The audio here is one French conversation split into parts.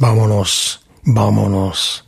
Vámonos, vámonos.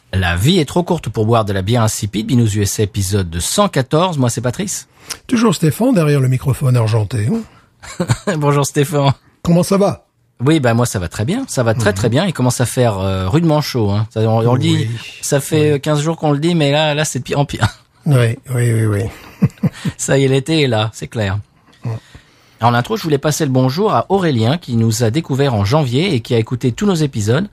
La vie est trop courte pour boire de la bière insipide. Binous USA épisode de 114. Moi, c'est Patrice. Toujours Stéphane derrière le microphone argenté. Bonjour Stéphane. Comment ça va? Oui, bah moi ça va très bien, ça va très très bien. Il commence à faire euh, rudement chaud. Hein. Ça, on, on le dit, Oui. ça fait 15 jours qu'on le dit, mais là, là c'est de pire en pire. Oui, oui, oui, oui. Ça y est, l'été est là, c'est clair. En intro, je voulais passer le bonjour à Aurélien qui nous a découvert en janvier et qui a écouté tous nos épisodes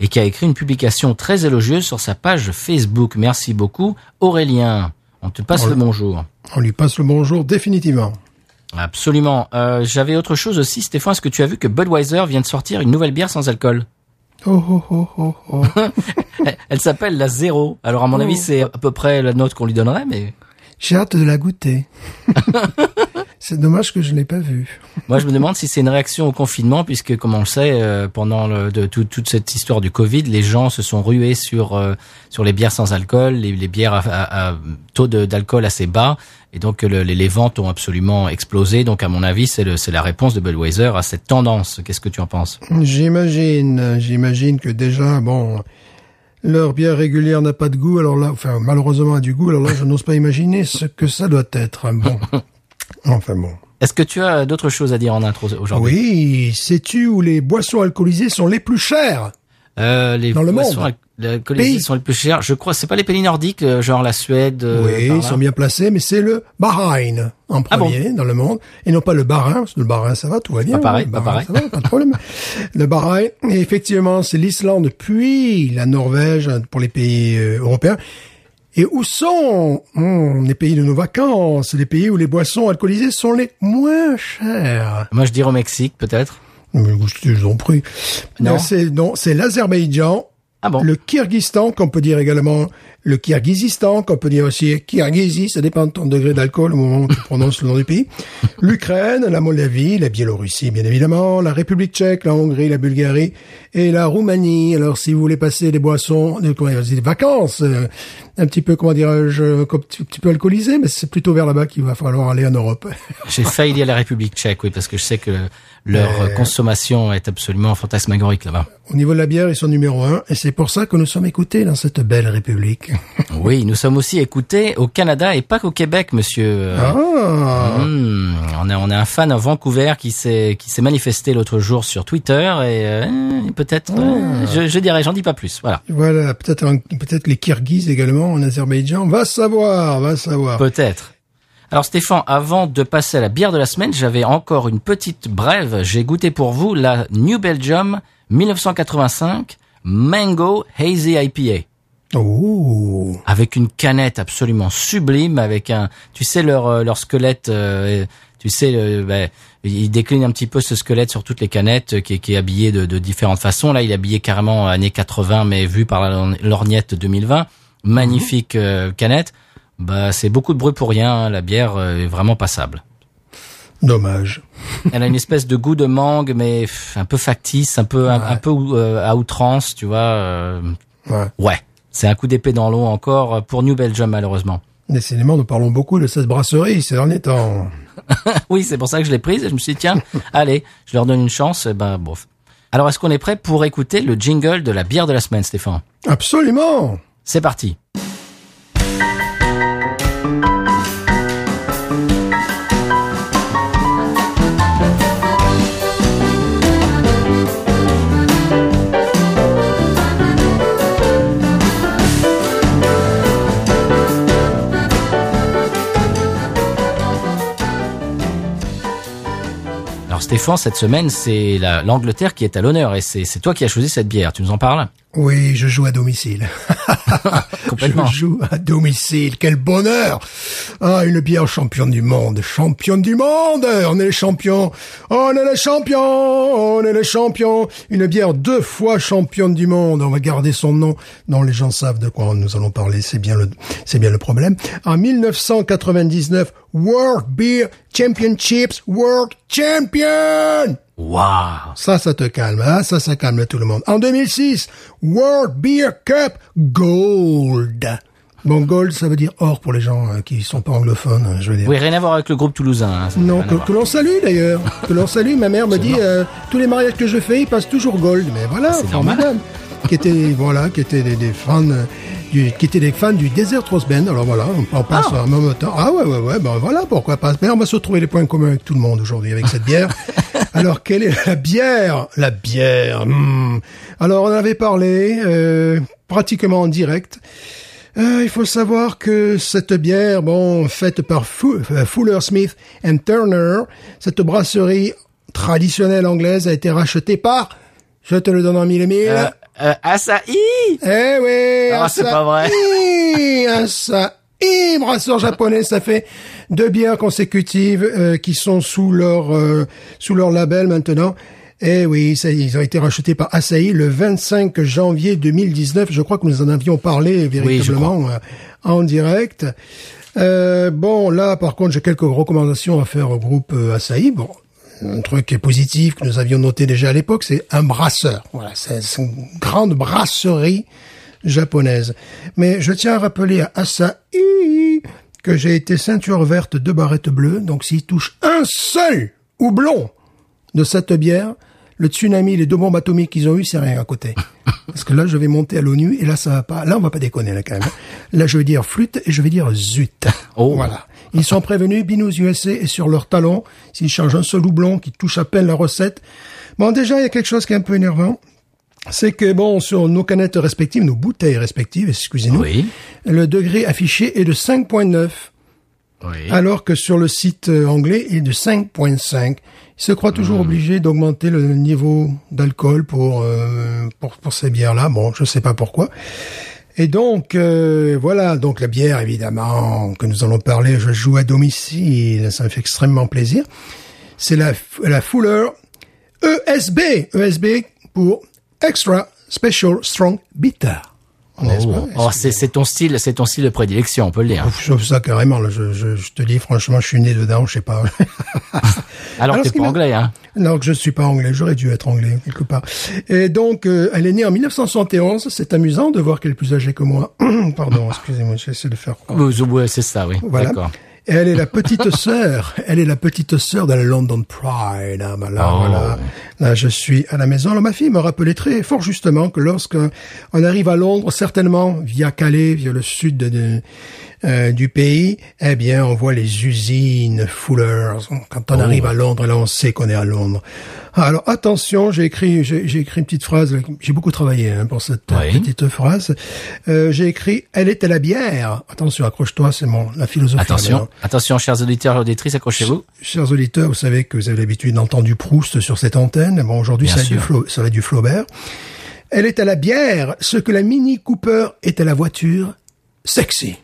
et qui a écrit une publication très élogieuse sur sa page Facebook. Merci beaucoup, Aurélien. On te passe On le bonjour. On lui passe le bonjour définitivement. Absolument. Euh, J'avais autre chose aussi, Stéphane. Est-ce que tu as vu que Budweiser vient de sortir une nouvelle bière sans alcool Oh, oh, oh, oh, oh. Elle, elle s'appelle la Zéro. Alors à mon Oh. avis, c'est à peu près la note qu'on lui donnerait, mais J'ai hâte de la goûter. C'est dommage que je l'ai pas vue. moi je me demande si c'est une réaction au confinement, puisque comme on le sait, euh, pendant le, de, tout- toute cette histoire du Covid, les gens se sont rués sur euh, sur les bières sans alcool, les, les bières à, à- à taux d'alcool assez bas, et donc le- les, les ventes ont absolument explosé. Donc à mon avis, c'est la réponse de Budweiser à cette tendance. Qu'est-ce que tu en penses? J'imagine, j'imagine que déjà, bon, leur bière régulière n'a pas de goût, alors là, enfin, malheureusement a du goût, alors là, je n'ose pas imaginer ce que ça doit être. Bon. Enfin bon. Est-ce que tu as d'autres choses à dire en intro aujourd'hui? Oui, sais-tu où les boissons alcoolisées sont les plus chères? Euh, les Dans le boissons monde. al- alcoolisées sont les plus chères. Je crois, c'est pas les pays nordiques, euh, genre la Suède. euh, Oui, ils sont bien placés, mais c'est le Bahreïn en Ah bon? premier dans le monde, et non pas le Bahreïn, parce que le Bahreïn ça va, tout va bien. Pas pareil, pas Bahreïn, pareil. ça va, pas de problème. le Bahreïn, effectivement, c'est l'Islande puis la Norvège hein, pour les pays euh, européens. Et où sont hmm, les pays de nos vacances, les pays où les boissons alcoolisées sont les moins chères? Moi, je dirais au Mexique, peut-être. Mais je vous en prie. Non. C'est non, c'est l'Azerbaïdjan, Ah bon le Kyrgyzstan, qu'on peut dire également le Kyrgyzstan, qu'on peut dire aussi Kyrgyzstan, ça dépend de ton degré d'alcool au moment où tu prononces le nom du pays. L'Ukraine, la Moldavie, la Biélorussie, bien évidemment, la République tchèque, la Hongrie, la Bulgarie et la Roumanie. Alors, si vous voulez passer des boissons, des, vacances, euh, un petit peu, comment dirais-je, un petit, peu alcoolisées, mais c'est plutôt vers là-bas qu'il va falloir aller en Europe. J'ai failli dire la République tchèque, oui, parce que je sais que leur Euh. consommation est absolument fantasmagorique là-bas. Au niveau de la bière, ils sont numéro un, et c'est pour ça que nous sommes écoutés dans cette belle République. Oui, nous sommes aussi écoutés au Canada et pas qu'au Québec, monsieur. Ah, hmm, on a on a un fan à Vancouver qui s'est qui s'est manifesté l'autre jour sur Twitter et euh, peut-être euh, je, je dirais j'en dis pas plus. Voilà. Voilà, peut-être peut-être les Kirghizes également en Azerbaïdjan. Va savoir, va savoir. Peut-être. Alors Stéphane, avant de passer à la bière de la semaine, j'avais encore une petite brève. J'ai goûté pour vous la New Belgium 1985 Mango Hazy IPA Oh, avec une canette absolument sublime, avec un, tu sais leur euh, leur squelette, euh, tu sais, euh, ben, il décline un petit peu ce squelette sur toutes les canettes, euh, qui, est- qui est habillé de, de différentes façons. Là, il est habillé carrément années 80, mais vu par la lorgnette 2020, magnifique euh, canette. Bah, c'est beaucoup de bruit pour rien. hein, La bière euh, est vraiment passable. dommage. Elle a une espèce de goût de mangue, mais un peu factice, un peu un, Ouais. un peu euh, à outrance, tu vois. euh, Ouais. ouais, c'est un coup d'épée dans l'eau encore pour New Belgium malheureusement. Décidément, nous parlons beaucoup de cette brasserie ces derniers temps. Oui, c'est pour ça que je l'ai prise et je me suis dit, tiens, allez, je leur donne une chance, et ben, bof. Alors, est-ce qu'on est prêt pour écouter le jingle de la bière de la semaine, Stéphane? Absolument. C'est parti. Stéphane, cette semaine, c'est la- l'Angleterre qui est à l'honneur et c'est toi qui as choisi cette bière. Tu nous en parles? Oui, je joue à domicile. Je joue à domicile. Quel bonheur Ah, une bière championne du monde. Championne du monde On est les champions On est les champions On est les champions Une bière deux fois championne du monde. On va garder son nom. Non, les gens savent de quoi nous allons parler. C'est bien le, c'est bien le problème. En 1999, World Beer Championships World Champion Waouh ça, ça te calme, hein? Ça, ça calme tout le monde. En 2006, World Beer Cup Gold. Bon, gold, ça veut dire or pour les gens euh, qui sont pas anglophones, hein, je veux dire. Oui, rien à voir avec le groupe toulousain. hein, Non, que, l'on salue d'ailleurs. que l'on salue. Ma mère me dit, euh, tous les mariages que je fais, ils passent toujours gold. Mais voilà, C'est normal. formidable. qui étaient, voilà, qui étaient des, des fans, euh, du, qui étaient des fans du Desert Rose Band. Alors voilà, on, on passe Ah. un moment temps. Ah ouais, ouais, ouais, ben voilà, pourquoi pas. Mais on va se retrouver les points communs avec tout le monde aujourd'hui avec cette bière. Alors, quelle est la bière? La bière. hmm. Alors, on en avait parlé euh, pratiquement en direct. Euh, il faut savoir que cette bière, bon, faite par euh, Fuller Smith and Turner, cette brasserie traditionnelle anglaise a été rachetée par, je te le donne en mille et mille, Euh, euh, Asahi eh oui, Ah, c'est pas vrai. Et brasseur japonais, ça fait deux bières consécutives euh, qui sont sous leur euh, sous leur label maintenant. Eh oui, ça, ils ont été rachetés par Asahi le 25 janvier 2019. Je crois que nous en avions parlé véritablement euh, en direct. Euh, bon, là, par contre, j'ai quelques recommandations à faire au groupe euh, Asahi. Bon, un truc qui est positif que nous avions noté déjà à l'époque, c'est un brasseur. Voilà, c'est une grande brasserie japonaise. Mais je tiens à rappeler à Asahi que j'ai été ceinture verte de barrette bleue. Donc s'il touche un seul houblon de cette bière, le tsunami, les deux bombes atomiques qu'ils ont eu, c'est rien à côté. Parce que là, je vais monter à l'ONU et là, ça va pas. Là, on va pas déconner, là, quand même. Là, je vais dire flûte et je vais dire zut. Oh. Voilà. Ils sont prévenus, Binous USA est sur leur talon. S'ils changent un seul houblon qui touche à peine la recette. Bon, déjà, il y a quelque chose qui est un peu énervant. C'est que, bon, sur nos canettes respectives, nos bouteilles respectives, excusez-nous, Oui. le degré affiché est de 5.9 Oui. alors que sur le site euh, anglais, il est de 5.5. Ils se croient toujours Hmm. obligés d'augmenter le niveau d'alcool pour, euh, pour pour ces bières-là. Bon, je sais pas pourquoi. Et donc euh, voilà, donc la bière évidemment que nous allons parler. Je joue à domicile, ça me fait extrêmement plaisir. C'est la la Fuller ESB, ESB pour Extra Special Strong Bitter. Pas Oh, c'est ton style, c'est ton style de prédilection, on peut le dire. Je trouve ça carrément. Là, je, je, je te dis franchement, je suis né dedans. Je sais pas. Alors, Alors, t'es pas anglais, hein non, que je suis pas anglais. J'aurais dû être anglais quelque part. Et donc, euh, elle est née en 1971. C'est amusant de voir qu'elle est plus âgée que moi. Pardon, excusez-moi, j'essaie de faire. Ouais, c'est ça, oui. Voilà. D'accord. Et elle est la petite sœur. Elle est la petite sœur de la London Pride. Ah, bah là, Oh. voilà. Là, je suis à la maison. Alors, ma fille me rappelait très fort justement que lorsque on arrive à Londres, certainement via Calais, via le sud de, de- euh, du pays, eh bien, on voit les usines Fullers. Quand on Oh. arrive à Londres, là, on sait qu'on est à Londres. Alors, attention, j'ai écrit, j'ai écrit une petite phrase. J'ai beaucoup travaillé hein, pour cette Oui. petite phrase. Euh, j'ai écrit, elle était la bière. Attention, accroche-toi, c'est mon la philosophie. Attention, attention, chers auditeurs et auditrices, accrochez-vous. Chers auditeurs, vous savez que vous avez l'habitude d'entendre du Proust sur cette antenne. Bon, aujourd'hui, ça, ça va être du Flaubert. Elle est à la bière, ce que la Mini Cooper est à la voiture, sexy.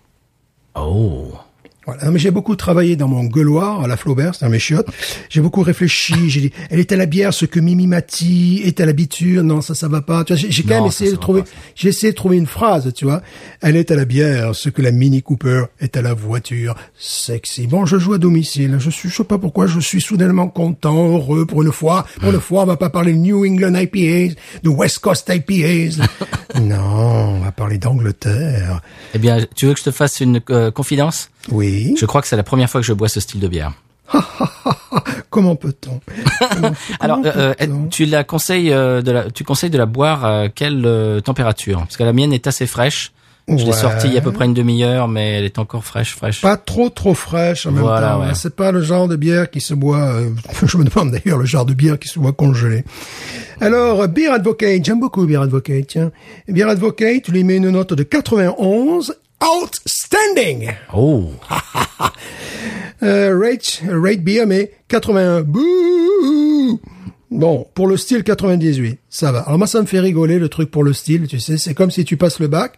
Oh. Voilà. Non, mais j'ai beaucoup travaillé dans mon gueuloir à la Flaubert, c'est un mes chiottes. J'ai beaucoup réfléchi. J'ai dit, elle est à la bière, ce que Mimi Mati est à la biture. Non, ça, ça va pas. Tu vois, j'ai j'ai quand Non, même essayé ça de trouver, j'ai essayé de trouver une phrase, tu vois. Elle est à la bière, ce que la Mini Cooper est à la voiture. Sexy. Bon, je joue à domicile. Je suis, je sais pas pourquoi, je suis soudainement content, heureux pour une fois. Pour une fois, on va pas parler de New England IPAs, de West Coast IPAs. non, on va parler d'Angleterre. Eh bien, tu veux que je te fasse une euh, confidence? Oui. Je crois que c'est la première fois que je bois ce style de bière. Comment peut-on? Alors, comment euh, euh, tu la conseilles euh, de la, tu conseilles de la boire à quelle euh, température? Parce que la mienne est assez fraîche. Je l'ai sortie il y a à peu près une demi-heure, mais elle est encore fraîche, fraîche. pas trop trop fraîche en même Voilà, temps. ouais. hein. C'est pas le genre de bière qui se boit. euh, je me demande d'ailleurs le genre de bière qui se boit congelée. Alors, Beer Advocate, j'aime beaucoup Beer Advocate. Tiens, Beer Advocate, tu lui mets une note de 91, outstanding. Oh, Euh, rate, rate beer, mais 81. Bouh Bon, pour le style 98, ça va. Alors moi, ça me fait rigoler le truc pour le style, tu sais. C'est comme si tu passes le bac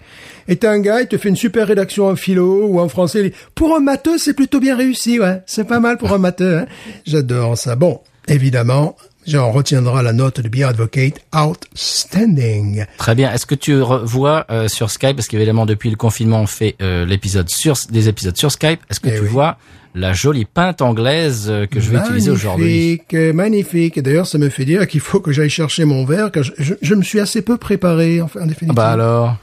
et t'as un gars, il te fait une super rédaction en philo ou en français. il dit, pour un matheux, c'est plutôt bien réussi, ouais. C'est pas mal pour un matheux. Hein. J'adore ça. Bon, évidemment, j'en retiendra la note de Beer Advocate Outstanding. Très bien. Est-ce que tu vois euh, sur Skype, parce qu'évidemment depuis le confinement on fait euh, l'épisode sur des épisodes sur Skype. Est-ce que Eh tu oui. vois la jolie pinte anglaise euh, que je vais utiliser aujourd'hui? Magnifique, magnifique. Et d'ailleurs, ça me fait dire qu'il faut que j'aille chercher mon verre, car je, je- je me suis assez peu préparé, en, en définitive. Ah Bah alors?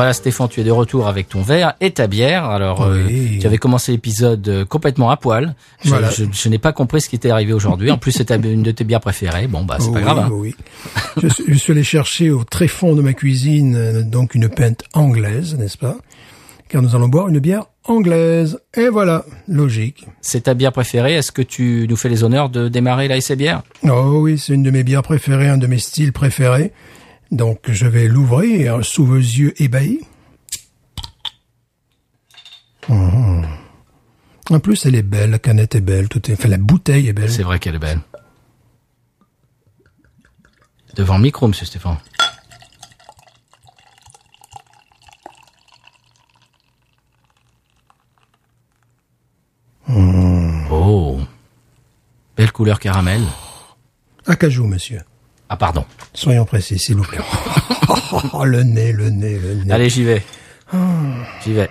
Voilà Stéphane, tu es de retour avec ton verre et ta bière. Alors, euh, tu avais commencé l'épisode euh, complètement à poil. Je, Voilà. je- je n'ai pas compris ce qui était arrivé aujourd'hui. En plus, c'était une de tes bières préférées. Bon, bah, c'est Oh pas oui, grave. hein. oh oui. je, suis, je suis allé chercher au très fond de ma cuisine euh, donc une pinte anglaise, n'est-ce pas? Car nous allons boire une bière anglaise. Et voilà, logique. C'est ta bière préférée. Est-ce que tu nous fais les honneurs de démarrer la bière? Oh oui, c'est une de mes bières préférées, un de mes styles préférés. Donc je vais l'ouvrir sous vos yeux ébahis. Mmh. En plus, elle est belle, la canette est belle, tout est, enfin la bouteille est belle. C'est vrai qu'elle est belle. Devant le micro, monsieur Stéphane. Oh. Belle couleur caramel. Acajou, monsieur. Ah, pardon. Soyons précis, s'il vous plaît. Oh, le nez, le nez, le nez. Allez, j'y vais. J'y vais.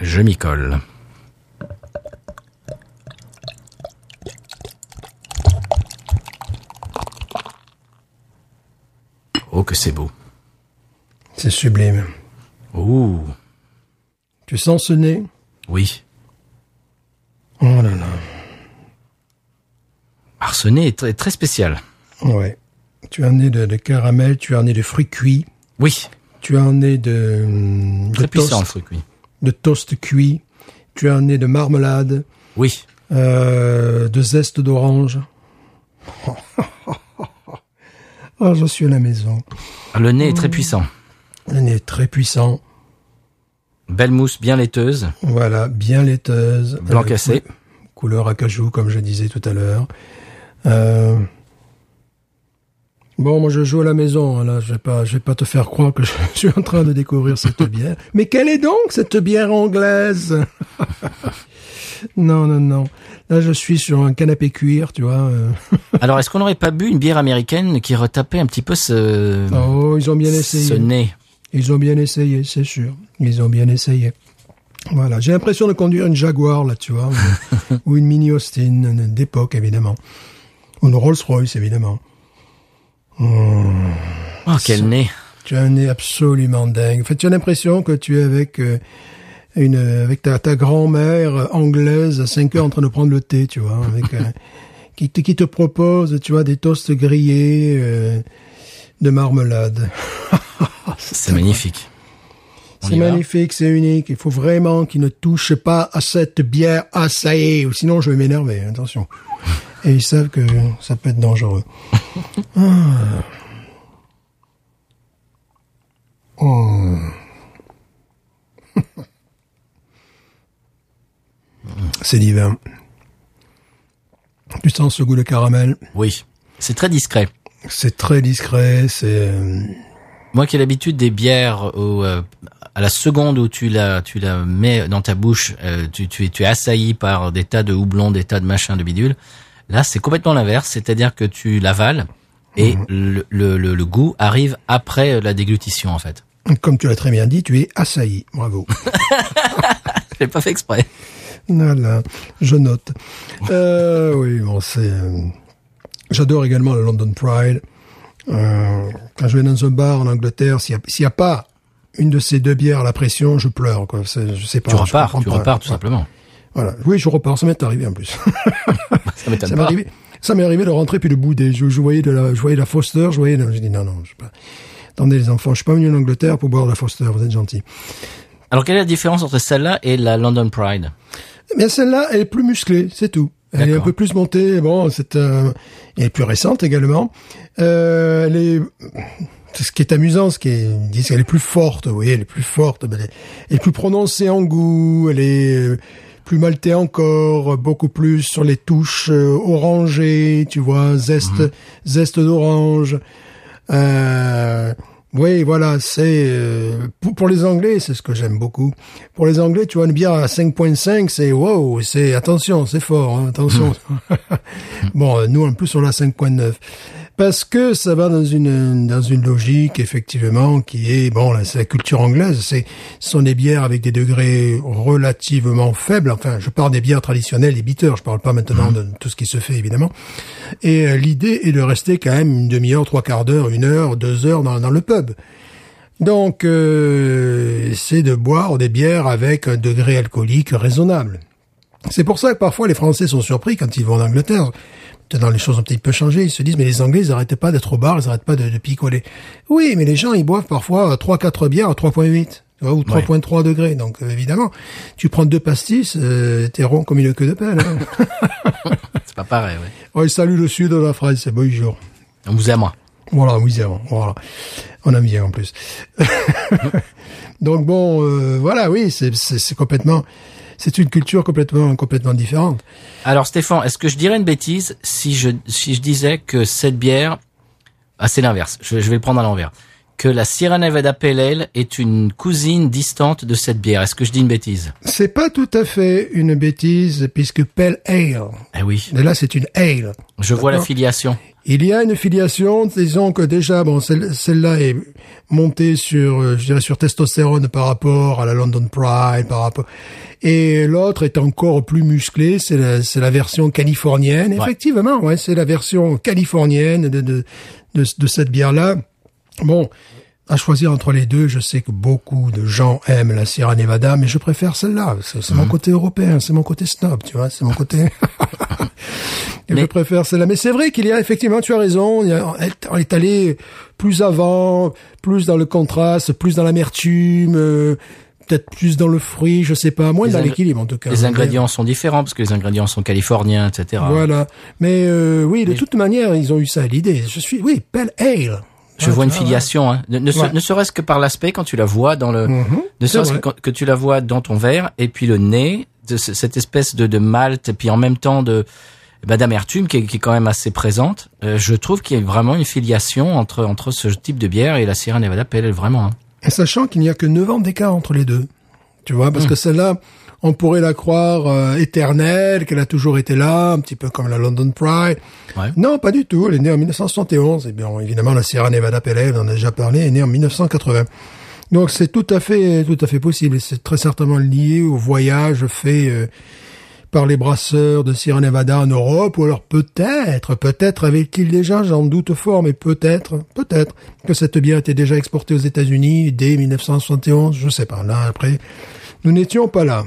Je m'y colle. Oh, que c'est beau. C'est sublime. Ouh. Tu sens ce nez? Oui. Oh là là. Arsené est très, très spécial. Ouais. Tu as un nez de, de caramel, tu as un nez de fruits cuits, Oui. tu as un nez de, de Très puissant, le fruit, oui. de toast cuit, tu as un nez de marmelade, Oui. euh, de zeste d'orange. Oh, je suis à la maison. Le nez est très puissant. Le nez est très puissant. Belle mousse bien laiteuse. Voilà, bien laiteuse. Blanc cassé. cou- Couleur acajou, comme je disais tout à l'heure. Euh, Bon, moi je joue à la maison, hein, là, je vais pas, je vais pas te faire croire que je suis en train de découvrir cette bière. Mais quelle est donc cette bière anglaise? Non, non, non. Là, je suis sur un canapé cuir, tu vois. euh. Alors, est-ce qu'on n'aurait pas bu une bière américaine qui retapait un petit peu ce, Oh, ils ont bien ce essayé. nez? Ils ont bien essayé, c'est sûr. Ils ont bien essayé. Voilà, j'ai l'impression de conduire une Jaguar, là, tu vois, ou- ou une Mini Austin euh, d'époque, évidemment. Ou une Rolls-Royce, évidemment. Oh, quel nez Tu as un nez absolument dingue. En fait, tu as l'impression que tu es avec euh, une avec ta, ta grand-mère anglaise à 5 heures en train de prendre le thé, tu vois, avec euh, qui, te, qui te propose, tu vois, des toasts grillés euh, de marmelade. C'est magnifique. C'est magnifique, c'est unique. Il faut vraiment qu'il ne touche pas à cette bière assaillée, ou sinon je vais m'énerver. Attention. Et ils savent que ça peut être dangereux. Ah. Oh. C'est divin. Tu sens ce goût de caramel? Oui. C'est très discret. C'est très discret. C'est euh, Moi qui ai l'habitude des bières euh, à la seconde où tu la, tu la mets dans ta bouche, euh, tu, tu es assailli par des tas de houblons, des tas de machins, de bidules. Là, c'est complètement l'inverse, c'est-à-dire que tu l'avales et le, le, le, le goût arrive après euh, la déglutition, en fait. comme tu l'as très bien dit, tu es assailli. Bravo. Je l'ai pas fait exprès. Voilà, je note. Euh, oui, bon, c'est. euh, J'adore également le London Pride. Euh, quand je vais dans un bar en Angleterre, s'il n'y a, pas une de ces deux bières à la pression, je pleure. Quoi. Je sais pas. Tu repars, tu pas. repars tout Ouais. simplement. Voilà. Oui, je repars. Ça m'est arrivé en plus. Ça m'est arrivé. Ça m'est arrivé de rentrer puis de bouder. Je, je voyais de la, je voyais la Foster. Je voyais. Je dis non, non. Je sais pas. Attendez les enfants, je suis pas venu en Angleterre pour boire de la Foster. Vous êtes gentils. Alors, quelle est la différence entre celle-là et la London Pride? Mais celle-là, elle est plus musclée, c'est tout. Elle est un peu plus montée. Bon, c'est euh, elle est plus récente également. Euh, elle est ce qui est amusant, ce qui est, ils disent qu'elle est plus forte. Oui, elle est plus forte. Elle est, elle est plus prononcée en goût. Elle est euh, plus maltée encore, beaucoup plus sur les touches euh, orangées, tu vois, zeste, zeste d'orange. Euh, oui, voilà, c'est euh, pour, pour les Anglais, c'est ce que j'aime beaucoup. Pour les Anglais, tu vois, une bière à 5.5, c'est wow, c'est attention, c'est fort, hein, attention. bon, euh, nous en plus on a 5.9 parce que ça va dans une dans une logique effectivement qui est bon là c'est la culture anglaise. C'est ce sont des bières avec des degrés relativement faibles. Enfin je parle des bières traditionnelles les bitters. Je parle pas maintenant de tout ce qui se fait évidemment. Et euh, l'idée est de rester quand même une demi-heure trois quarts d'heure une heure deux heures dans, dans le pub. Donc euh, c'est de boire des bières avec un degré alcoolique raisonnable. C'est pour ça que parfois les Français sont surpris quand ils vont en Angleterre. Maintenant, les choses ont peut-être peu changé. Ils se disent, mais les Anglais, ils arrêtent pas d'être au bar, ils arrêtent pas de, de picoler. Oui, mais les gens, ils boivent parfois 3-4 bières à 3.8. tu vois, ou 3.3 degrés. Donc, euh, évidemment, tu prends deux pastis, euh, t'es rond comme une queue de pelle. Hein. C'est pas pareil, ouais. oh, salut le sud de la France, c'est bonjour. On vous aime, moi. Voilà, oui, c'est bon, voilà. On aime bien en plus. Donc bon, euh, voilà, oui, c'est c'est- c'est complètement, c'est une culture complètement complètement différente. Alors Stéphane, est-ce que je dirais une bêtise si je si je disais que cette bière, ah c'est l'inverse, je, je vais le prendre à l'envers, que la Sierra Nevada Pale Ale est une cousine distante de cette bière. Est-ce que je dis une bêtise? C'est pas tout à fait une bêtise puisque Pale Ale, Eh oui, mais là c'est une ale. je vois la filiation. Il y a une filiation, disons que déjà, bon, celle- celle-là est montée sur, euh, je dirais, sur testostérone par rapport à la London Pride, par rapport, et l'autre est encore plus musclée, c'est la, c'est la version californienne. Effectivement, ouais, c'est la version californienne de, de, de, de cette bière-là. Bon, à choisir entre les deux, je sais que beaucoup de gens aiment la Sierra Nevada, mais je préfère celle-là. C'est mon côté européen, c'est mon côté snob, tu vois, c'est mon côté. Et Mais- Je préfère celle-là. Mais c'est vrai qu'il y a effectivement, tu as raison, il y a- est allée plus avant, plus dans le contraste, plus dans l'amertume, euh, peut-être plus dans le fruit, je sais pas, moins Les dans l'équilibre en tout cas. Les ingrédients sont différents parce que les ingrédients sont californiens, etc. Voilà. Mais euh, oui, de Mais- toute manière, ils ont eu ça à l'idée. Je suis, oui, Pale Ale. Je Ah, vois une filiation, hein. ne, ne, se- Ouais. ne serait-ce que par l'aspect quand tu la vois dans le, Mhm, ne serait-ce que, que tu la vois dans ton verre et puis le nez de ce- cette espèce de, de malt et puis en même temps de bah, d'amertume qui est, qui est quand même assez présente. Euh, je trouve qu'il y a vraiment une filiation entre entre ce type de bière et la Sierra Nevada Ale, vraiment. hein. Et sachant qu'il n'y a que 9 ans d'écart entre les deux. Tu vois, parce que celle-là, on pourrait la croire euh, éternelle, qu'elle a toujours été là, un petit peu comme la London Pride. Ouais. Non, pas du tout. Elle est née en 1971. Et bien, évidemment, la Sierra Nevada Ale, on en a déjà parlé, est née en 1980. Donc, c'est tout à fait, tout à fait possible. C'est très certainement lié au voyage fait euh, par les brasseurs de Sierra Nevada en Europe, ou alors peut-être, peut-être avait-il déjà, j'en doute fort, mais peut-être, peut-être que cette bière était déjà exportée aux États-Unis dès 1971, je sais pas. Là, après, nous n'étions pas là.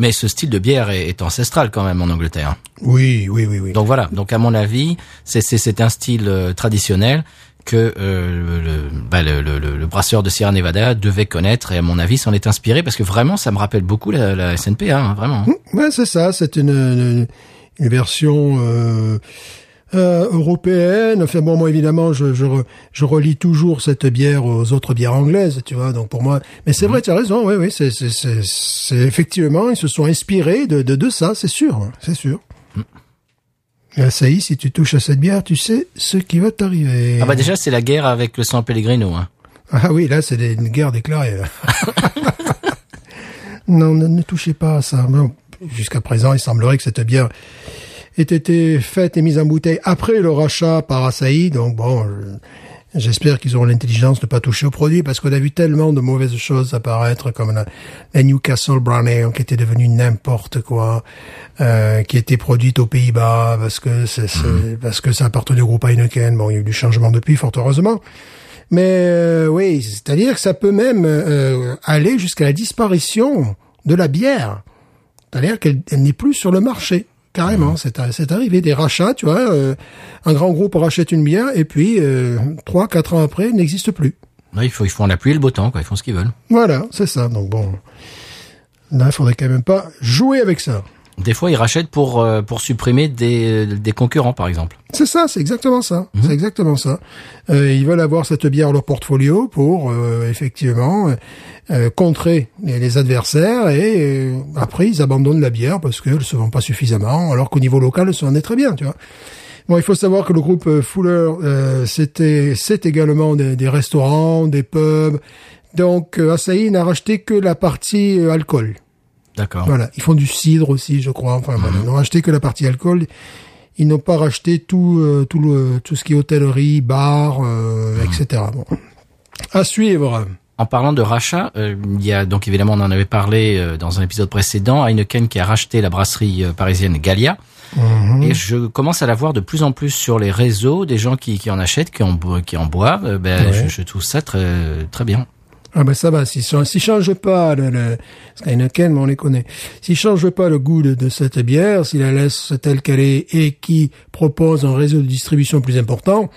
Mais ce style de bière est, est ancestral quand même en Angleterre. Oui, oui, oui, oui. Donc voilà. Donc à mon avis, c'est c'est c'est un style euh, traditionnel que euh, le, bah, le, le, le- le brasseur de Sierra Nevada devait connaître et à mon avis s'en est inspiré parce que vraiment ça me rappelle beaucoup la, la SNPA, hein, vraiment. Ouais, c'est ça. C'est une, une, une version euh, euh, européenne. Enfin bon, moi évidemment, je, je, je relie toujours cette bière aux autres bières anglaises, tu vois. Donc pour moi, mais c'est vrai, tu as raison. Oui, oui, c'est, c'est, c'est, c'est effectivement, ils se sont inspirés de, de, de ça, c'est sûr, hein, c'est sûr. Y est, si tu touches à cette bière, tu sais ce qui va t'arriver. Ah bah déjà c'est la guerre avec le San Pellegrino. Hein. Ah oui, là, c'est des- une guerre déclarée. non, ne, ne touchez pas à ça. Jusqu'à présent, il semblerait que cette bière ait été faite et mise en bouteille après le rachat par Asahi. Donc bon, je- j'espère qu'ils auront l'intelligence de ne pas toucher au produit parce qu'on a vu tellement de mauvaises choses apparaître comme la, la Newcastle Brown Ale qui était devenue n'importe quoi, euh, qui était produite aux Pays-Bas parce que c'est, c'est- parce que ça appartenait au groupe Heineken. Bon, il y a eu du changement depuis, fort heureusement. Mais euh, oui, c'est-à-dire que ça peut même euh, aller jusqu'à la disparition de la bière. C'est-à-dire qu'elle elle n'est plus sur le marché. Carrément, c'est c'est arrivé des rachats, tu vois. euh, un grand groupe rachète une bière et puis euh, trois, quatre ans après, n'existe plus. Il faut ils font la pluie et le beau temps, quoi. Ils font ce qu'ils veulent. Voilà, c'est ça. Donc bon, Là, il faudrait quand même pas jouer avec ça. Des fois, ils rachètent pour euh, pour supprimer des des concurrents, par exemple. C'est ça, c'est exactement ça. C'est exactement ça. Euh, ils veulent avoir cette bière dans leur portfolio pour euh, effectivement euh, contrer les, adversaires et euh, après ils abandonnent la bière parce qu'elle se vend pas suffisamment, alors qu'au niveau local, elle se vendait très bien, tu vois. Bon, il faut savoir que le groupe euh, Fuller, euh, c'était, c'est également des, des restaurants, des pubs. Donc, euh, Asahi n'a racheté que la partie euh, alcool. D'accord. Voilà, ils font du cidre aussi, je crois. Enfin, voilà, ils n'ont racheté que la partie alcool. Ils n'ont pas racheté tout, euh, tout le, tout ce qui est hôtellerie, bar, euh, etc. Bon. À suivre. En parlant de rachat, euh, il y a donc évidemment on en avait parlé dans un épisode précédent, Heineken qui a racheté la brasserie parisienne Gallia. Et je commence à la voir de plus en plus sur les réseaux, des gens qui, qui en achètent, qui en, qui en boivent. Ben, Ouais. je, je trouve ça très très bien. Ah ben ça va, s'ils si, s'ils changent pas le, le on les connaît. S'ils changent pas le goût de, de cette bière, s'ils la laissent telle qu'elle est et qui propose un réseau de distribution plus important,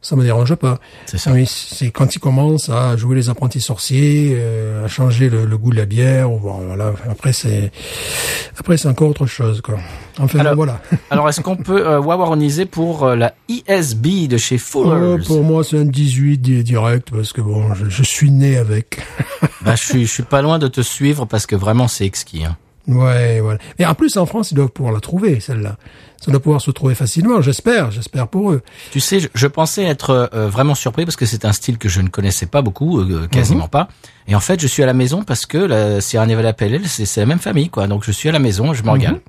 ça me dérange pas. C'est ça. C'est quand ils commencent à jouer les apprentis sorciers, euh, à changer le, le goût de la bière, ou voilà. Après c'est, après c'est encore autre chose quoi. Enfin Alors, voilà. Alors est-ce qu'on peut euh, wawaroniser pour euh, la ESB de chez Oh, Fuller's pour moi c'est un 18 di- direct parce que bon, je, je suis né avec. Bah, je suis je suis pas loin de te suivre parce que vraiment c'est exquis. Hein. Ouais, voilà. Et en plus, en France, ils doivent pouvoir la trouver, celle-là. Ça doit pouvoir se trouver facilement, j'espère, j'espère pour eux. Tu sais, je, je pensais être euh, vraiment surpris parce que c'est un style que je ne connaissais pas beaucoup, euh, quasiment Mhm. pas. Et en fait, je suis à la maison parce que la Sierra Nevada Ale, c'est la même famille, quoi. Donc je suis à la maison, je me régale. Mhm.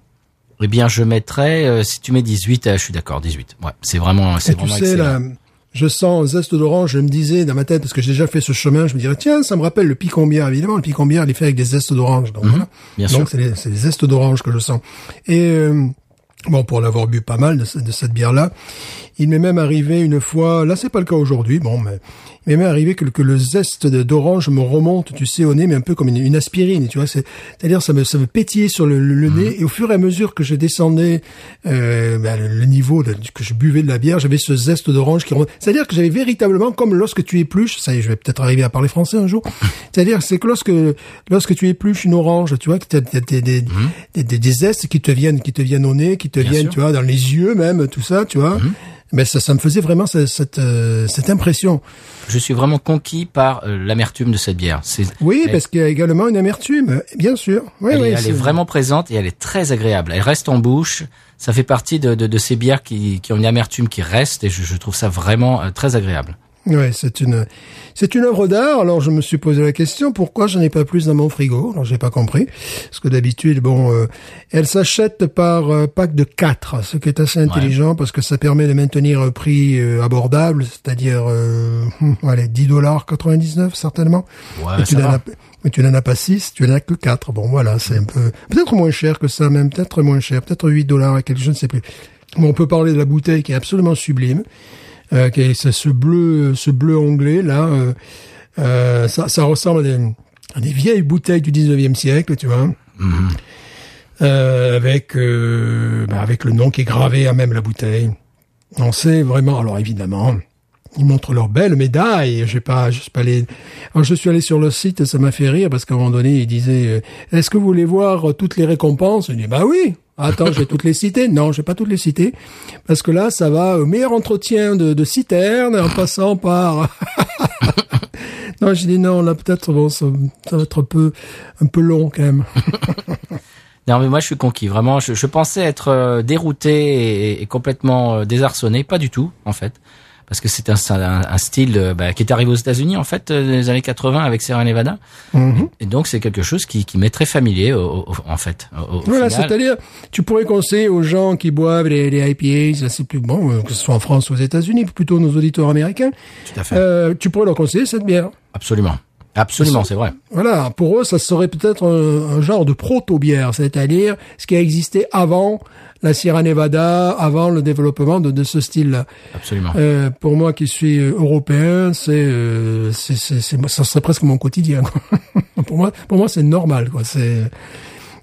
Eh bien, je mettrais, euh, si tu mets 18, euh, je suis d'accord, 18. Ouais, c'est vraiment, c'est Et tu vraiment sais, excellent. là, je sens un zeste d'orange, je me disais dans ma tête, parce que j'ai déjà fait ce chemin, je me dirais, tiens, ça me rappelle le picombière, évidemment, le picombière, il est fait avec des zestes d'orange. Donc, voilà. Mhm. bien sûr. Donc, c'est les, zestes d'orange que je sens. Et, euh, bon, pour l'avoir bu pas mal de cette bière-là, il m'est même arrivé une fois, là, c'est pas le cas aujourd'hui, bon, mais il m'est même arrivé que, que le zeste d'orange me remonte, tu sais, au nez, mais un peu comme une, une aspirine, tu vois, c'est, c'est-à-dire, ça me, ça me pétillait sur le, le- le nez, et au fur et à mesure que je descendais, euh, ben, le, niveau de- que je buvais de la bière, j'avais ce zeste d'orange qui remonte. C'est-à-dire que j'avais véritablement, comme lorsque tu épluches, ça y est, je vais peut-être arriver à parler français un jour, c'est-à-dire, c'est que lorsque, lorsque tu épluches une orange, tu vois, que tu as des, des, des, des, des- des zestes qui te viennent, qui te viennent au nez, qui te Bien viennent, sûr. tu vois, dans les yeux même, tout ça, tu vois. Mais ça, ça me faisait vraiment cette, cette, euh, cette impression. Je suis vraiment conquis par euh, l'amertume de cette bière. Oui, elle- parce qu'il y a également une amertume, bien sûr. Oui, elle, oui, est, elle est c'est- vraiment présente et elle est très agréable. Elle reste en bouche. Ça fait partie de, de, de ces bières qui, qui ont une amertume qui reste et je, je trouve ça vraiment euh, très agréable. Ouais, c'est une, c'est une œuvre d'art. Alors je me suis posé la question pourquoi j'en ai pas plus dans mon frigo? Alors j'ai pas compris parce que d'habitude, bon, euh, elle s'achète par euh, pack de 4, ce qui est assez intelligent parce que ça permet de maintenir un prix euh, abordable, c'est-à-dire, euh, hum, allez, 10 dollars 99 certainement. Ouais, mais, tu ça mais tu n'en as pas 6, tu n'en as que 4. Bon voilà, c'est un peu, peut-être moins cher que ça, même peut-être moins cher, peut-être 8 dollars et quelque chose, je ne sais plus. Bon, on peut parler de la bouteille qui est absolument sublime euh, qui est ce ce bleu, ce bleu anglais là. euh, euh, ça, ça ressemble à des, à des vieilles bouteilles du 19e siècle, tu vois. Euh, avec euh, bah, avec le nom qui est gravé à même la bouteille. On sait vraiment. Alors évidemment, ils montrent leurs belles médailles. J'ai pas, je suis pas allé. Alors je suis allé sur le site, et ça m'a fait rire parce qu'à un moment donné, ils disaient euh, Est-ce que vous voulez voir toutes les récompenses? Je dis Bah oui. Attends, je vais toutes les citer. Non, je vais pas toutes les citer parce que là, ça va au meilleur entretien de, de citerne en passant par. non, j'ai dit non. Là, peut-être bon, ça, va être un peu long quand même. Non, mais moi, je suis conquis. Vraiment, je, pensais être euh, dérouté et, et complètement euh, désarçonné. Pas du tout, en fait. Parce que c'est un, un, un style euh, bah, qui est arrivé aux États-Unis, en fait, euh, dans les années 80 avec Sierra Nevada. Mhm. Et donc, c'est quelque chose qui, qui m'est très familier, au- au- en fait. Au, Voilà, c'est-à-dire, tu pourrais conseiller aux gens qui boivent les, les IPAs, c'est plus bon, euh, que ce soit en France ou aux États-Unis, plutôt nos auditeurs américains, Tout à fait. euh, tu pourrais leur conseiller cette bière. Absolument. Absolument, c'est vrai. Voilà, pour eux, ça serait peut-être un, un genre de proto-bière, c'est-à-dire ce qui a existé avant la Sierra Nevada, avant le développement de, de ce style-là. Absolument. Euh, pour moi qui suis euh, européen, c'est, euh, c'est, c'est, c'est- ça serait presque mon quotidien. quoi. pour moi, pour moi, c'est normal. Quoi. C'est,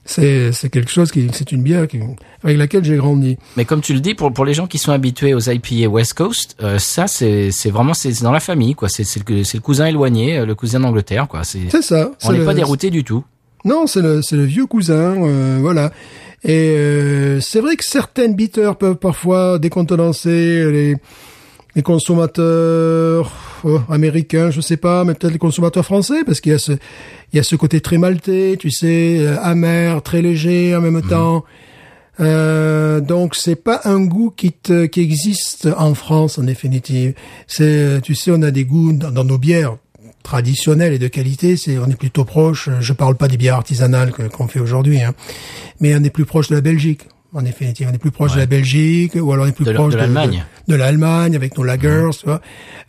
c'est, c'est quelque chose qui, c'est une bière qui, avec laquelle j'ai grandi. Mais comme tu le dis, pour, pour les gens qui sont habitués aux IPA West Coast, euh, ça, c'est c'est vraiment c'est c'est dans la famille, quoi. C'est c'est le, c'est le cousin éloigné, euh, le cousin d'Angleterre, quoi. C'est C'est ça. on n'est pas dérouté du tout. Non, c'est le, c'est le vieux cousin, euh, voilà. Et euh, c'est vrai que certaines bitters peuvent parfois décontenancer les, les consommateurs euh, américains, je sais pas, mais peut-être les consommateurs français, parce qu'il y a ce, il y a ce côté très maltais, tu sais, euh, amer, très léger en même temps. Euh, donc c'est pas un goût qui te, qui existe en France en définitive. C'est, tu sais, on a des goûts dans, dans nos bières traditionnelles et de qualité. C'est, on est plutôt proche. Je parle pas des bières artisanales qu'on fait aujourd'hui, hein, mais on est plus proche de la Belgique. En définitive, on est plus proche de la Belgique, ou alors on est plus De proche de l'Allemagne. de, de l'Allemagne avec nos lagers, tu vois.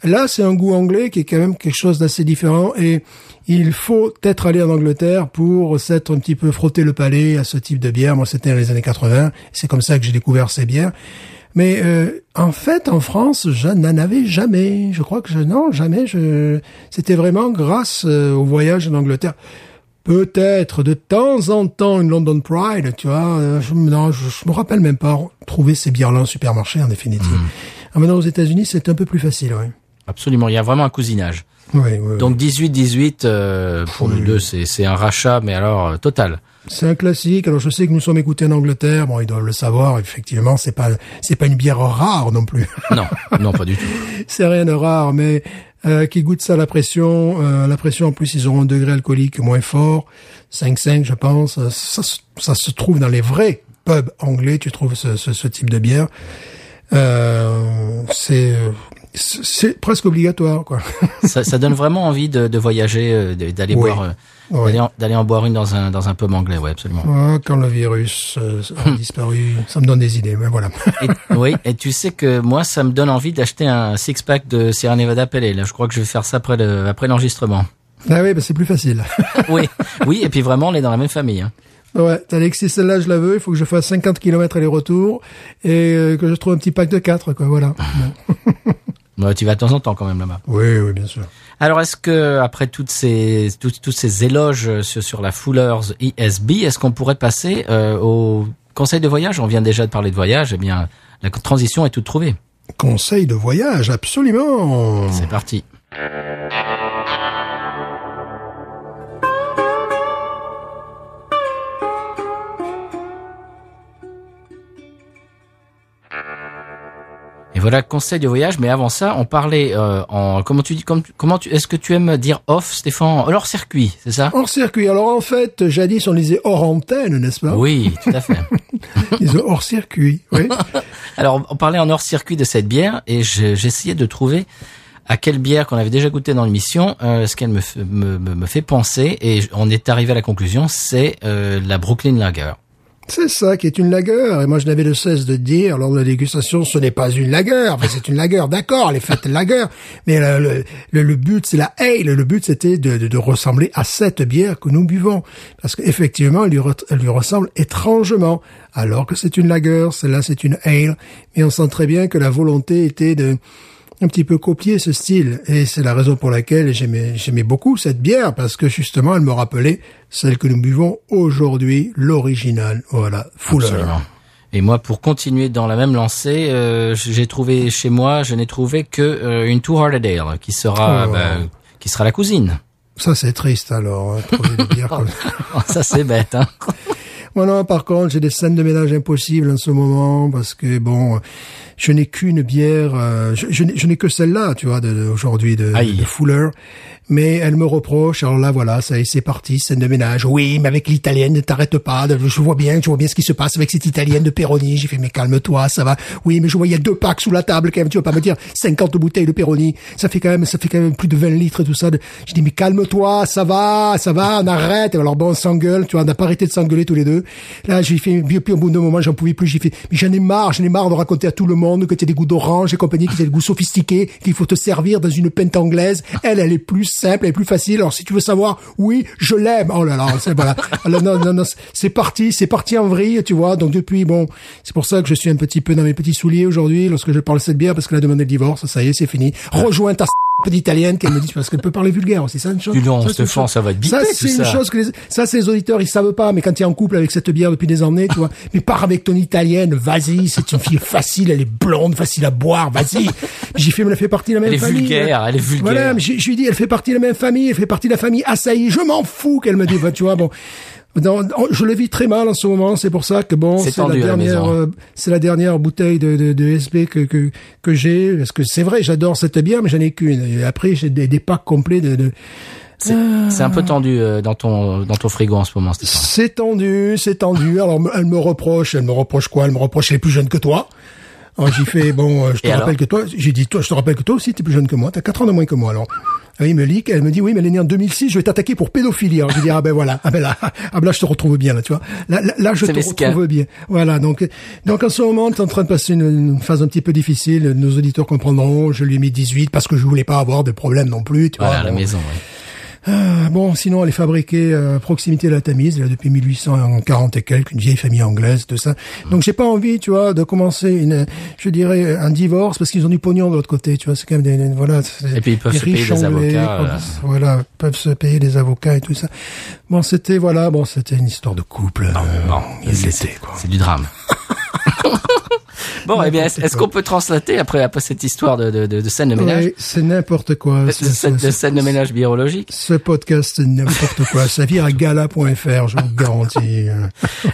Là, c'est un goût anglais qui est quand même quelque chose d'assez différent et il faut être allé en Angleterre pour s'être un petit peu frotté le palais à ce type de bière. Moi, c'était dans les années 80. C'est comme ça que j'ai découvert ces bières. Mais euh, en fait, en France, je n'en avais jamais. Je crois que je non jamais. Je c'était vraiment grâce euh, au voyage en Angleterre. Peut-être de temps en temps une London Pride, tu vois. euh, je, non, je, je me rappelle même pas trouver ces bières-là en supermarché en définitive. Ah, maintenant aux États-Unis, c'est un peu plus facile, ouais. Absolument, il y a vraiment un cousinage. Oui, oui. Donc 18-18, euh, pour nous deux, c'est c'est un rachat, mais alors euh, total. C'est un classique. Alors je sais que nous sommes écoutés en Angleterre. Bon, ils doivent le savoir. Effectivement, c'est pas c'est pas une bière rare non plus. Non, non, pas du tout. c'est rien de rare, mais euh, qui goûte ça à la pression. Euh, la pression, en plus, ils auront un degré alcoolique moins fort, 5,5 je pense. Euh, Ça, se- ça se trouve dans les vrais pubs anglais. Tu trouves ce, ce, ce type de bière. Euh, c'est c'est presque obligatoire, quoi. Ça, ça donne vraiment envie de, de voyager, euh, d'aller Oui. boire, euh, d'aller en, boire une dans un dans un pub anglais, ouais, absolument. Quand le virus euh, a disparu, ça me donne des idées. Mais voilà. Et, oui, et tu sais que moi, ça me donne envie d'acheter un six pack de Sierra Nevada Ale. Là, je crois que je vais faire ça après le après l'enregistrement. ah oui, bah, c'est plus facile. Oui, oui, et puis vraiment, on est dans la même famille. Hein. Ouais, Alexis, celle-là, je la veux. Il faut que je fasse 50 km aller-retour et que je trouve un petit pack de 4, quoi. Voilà. Ouais, tu vas de temps en temps quand même là-bas. Oui, oui, bien sûr. Alors, est-ce que après toutes ces toutes, tous ces éloges sur, sur la Fuller's ESB, est-ce qu'on pourrait passer euh, au conseil de voyage? On vient déjà de parler de voyage. Eh bien, la transition est toute trouvée. Conseil de voyage, absolument. C'est parti. Et voilà, conseil de voyage. Mais avant ça, on parlait euh, en comment tu dis comme, comment tu est-ce que tu aimes dire off, Stéphane? Hors circuit, c'est ça? Hors circuit. Alors en fait, jadis on disait hors antenne, n'est-ce pas? Oui, tout à fait. Ils disent hors circuit. Oui. Alors, on parlait en hors circuit de cette bière et je- j'essayais de trouver à quelle bière qu'on avait déjà goûté dans l'émission, euh, ce qu'elle me, me, me, fait penser et on est arrivé à la conclusion, c'est euh, la Brooklyn Lager. C'est ça qui est une lagueur. Et moi, je n'avais de cesse de dire lors de la dégustation, ce n'est pas une lagueur. C'est une lagueur, d'accord, est faite lagueur. Mais le, le, le- but, c'est la ale. Le but, c'était de, de, ressembler à cette bière que nous buvons. Parce qu'effectivement, elle elle lui ressemble étrangement. Alors que c'est une lagueur, celle-là, c'est une ale. Mais on sent très bien que la volonté était de un petit peu copier ce style. Et c'est la raison pour laquelle j'aimais, j'aimais beaucoup cette bière, parce que justement, elle me rappelait celle que nous buvons aujourd'hui, l'original. Voilà, Fuller. Absolument. Et moi, pour continuer dans la même lancée, euh, j'ai trouvé chez moi, je n'ai trouvé que euh, une Two Hearted Ale qui sera, Oh. bah, qui sera la cousine. Ça, c'est triste, alors, hein, trouver des bières comme ça. Ça c'est bête. Hein Non, par contre, j'ai des scènes de ménage impossibles en ce moment, parce que, bon, je n'ai qu'une bière, euh, je, je n'ai- que celle-là, tu vois, de, de- aujourd'hui, de, de Fuller. Mais elle me reproche, alors là, voilà, c'est parti, scène de ménage. Oui, mais avec l'italienne, ne t'arrête pas, je vois bien, je vois bien ce qui se passe avec cette italienne de Peroni. J'ai fait, mais calme-toi, ça va. Oui, mais je vois, il y a deux packs sous la table, quand même, tu vas pas me dire 50 bouteilles de Peroni. Ça fait quand même, ça fait quand même plus de 20 litres et tout ça. Je dis, mais calme-toi, ça va, ça va, on arrête. Alors bon, on s'engueule, tu vois, on n'a pas arrêté de s'engueuler tous les deux. Là, j'ai fait, puis, puis au bout d'un moment, j'en pouvais plus, j'ai fait, mais j'en ai marre, j'en ai marre de raconter à tout le monde que tu as des goûts d'orange et compagnie, que tu as des goûts sophistiqués, qu'il faut te servir dans une pinte anglaise. Elle, elle est plus simple, est plus facile. Alors si tu veux savoir, oui, je l'aime. Oh là là, c'est voilà. Alors, non, non, non, c'est parti, c'est parti en vrille, tu vois. Donc depuis, bon, c'est pour ça que je suis un petit peu dans mes petits souliers aujourd'hui lorsque je parle de cette bière parce qu'elle a demandé le divorce. Ça y est, c'est fini. Rejoins ta petite italienne qu'elle me dit parce qu'elle peut parler vulgaire aussi. Ça, une chose. Dis donc, ça, c'est Stéphane, chose- ça va être bipé, Ça, c'est une chose que les, ça, c'est les auditeurs, ils savent pas, mais quand tu es en couple avec cette bière depuis des années, tu vois, mais pars avec ton italienne, vas-y, c'est une fille facile, elle est blonde, facile à boire, vas-y. J'ai fait, elle fait partie de la même Elle est famille. vulgaire, elle est vulgaire. Voilà, je, lui dis, elle fait partie de la même famille, elle fait partie de la famille Assaï. Je m'en fous qu'elle me dise, tu vois, bon. Dans- dans- je le vis très mal en ce moment, c'est pour ça que bon, C'est la dernière, euh, c'est la dernière bouteille de, de, de SB que que, que j'ai, parce que c'est vrai, j'adore cette bière, mais j'en ai qu'une. Et après, j'ai des, des packs complets de, de C'est un peu tendu euh, dans ton dans ton frigo en ce moment, Stéphane. c'est tendu, c'est tendu. Alors elle me reproche, elle me reproche quoi? Elle me reproche qu'elle est plus jeune que toi. Alors j'ai fait bon, euh, je te Et rappelle que toi, j'ai dit toi, je te rappelle que toi aussi t'es plus jeune que moi, t'as 4 ans de moins que moi. Alors elle me dit, elle me dit oui, mais elle est née en 2006, je vais t'attaquer pour pédophilie. Alors je dis ah ben voilà, ah ben là, ah ben là je te retrouve bien là, tu vois. Là, là, là, je te mesquin. retrouve bien. Voilà donc donc en ce moment t'es en train de passer une, une phase un petit peu difficile. Nos auditeurs comprendront. Je lui ai mis 18 parce que je voulais pas avoir de problème non plus. Tu Voilà, vois, à la bon. maison. ouais. Ah, bon, sinon, elle est fabriquée euh, à proximité de la Tamise, là, depuis 1840 et quelques, une vieille famille anglaise, tout ça. Donc, j'ai pas envie, tu vois, de commencer une, je dirais, un divorce parce qu'ils ont du pognon de l'autre côté, tu vois. C'est quand même des, des- voilà. Et puis, ils peuvent se payer des anglais, avocats, quoi. euh. Voilà, peuvent se payer des avocats et tout ça. Bon, c'était, voilà, bon, c'était une histoire de couple. euh, c'est- l'était, quoi. C'est du drame. bon, eh bien, est-ce qu'on peut translater après, après cette histoire de, de, de, de scène de ménage, c'est n'importe quoi. de, C'est- scène- c'est- de scène de ménage biologique Ce podcast, c'est n'importe quoi. Ça vire à gala.fr, je vous garantis.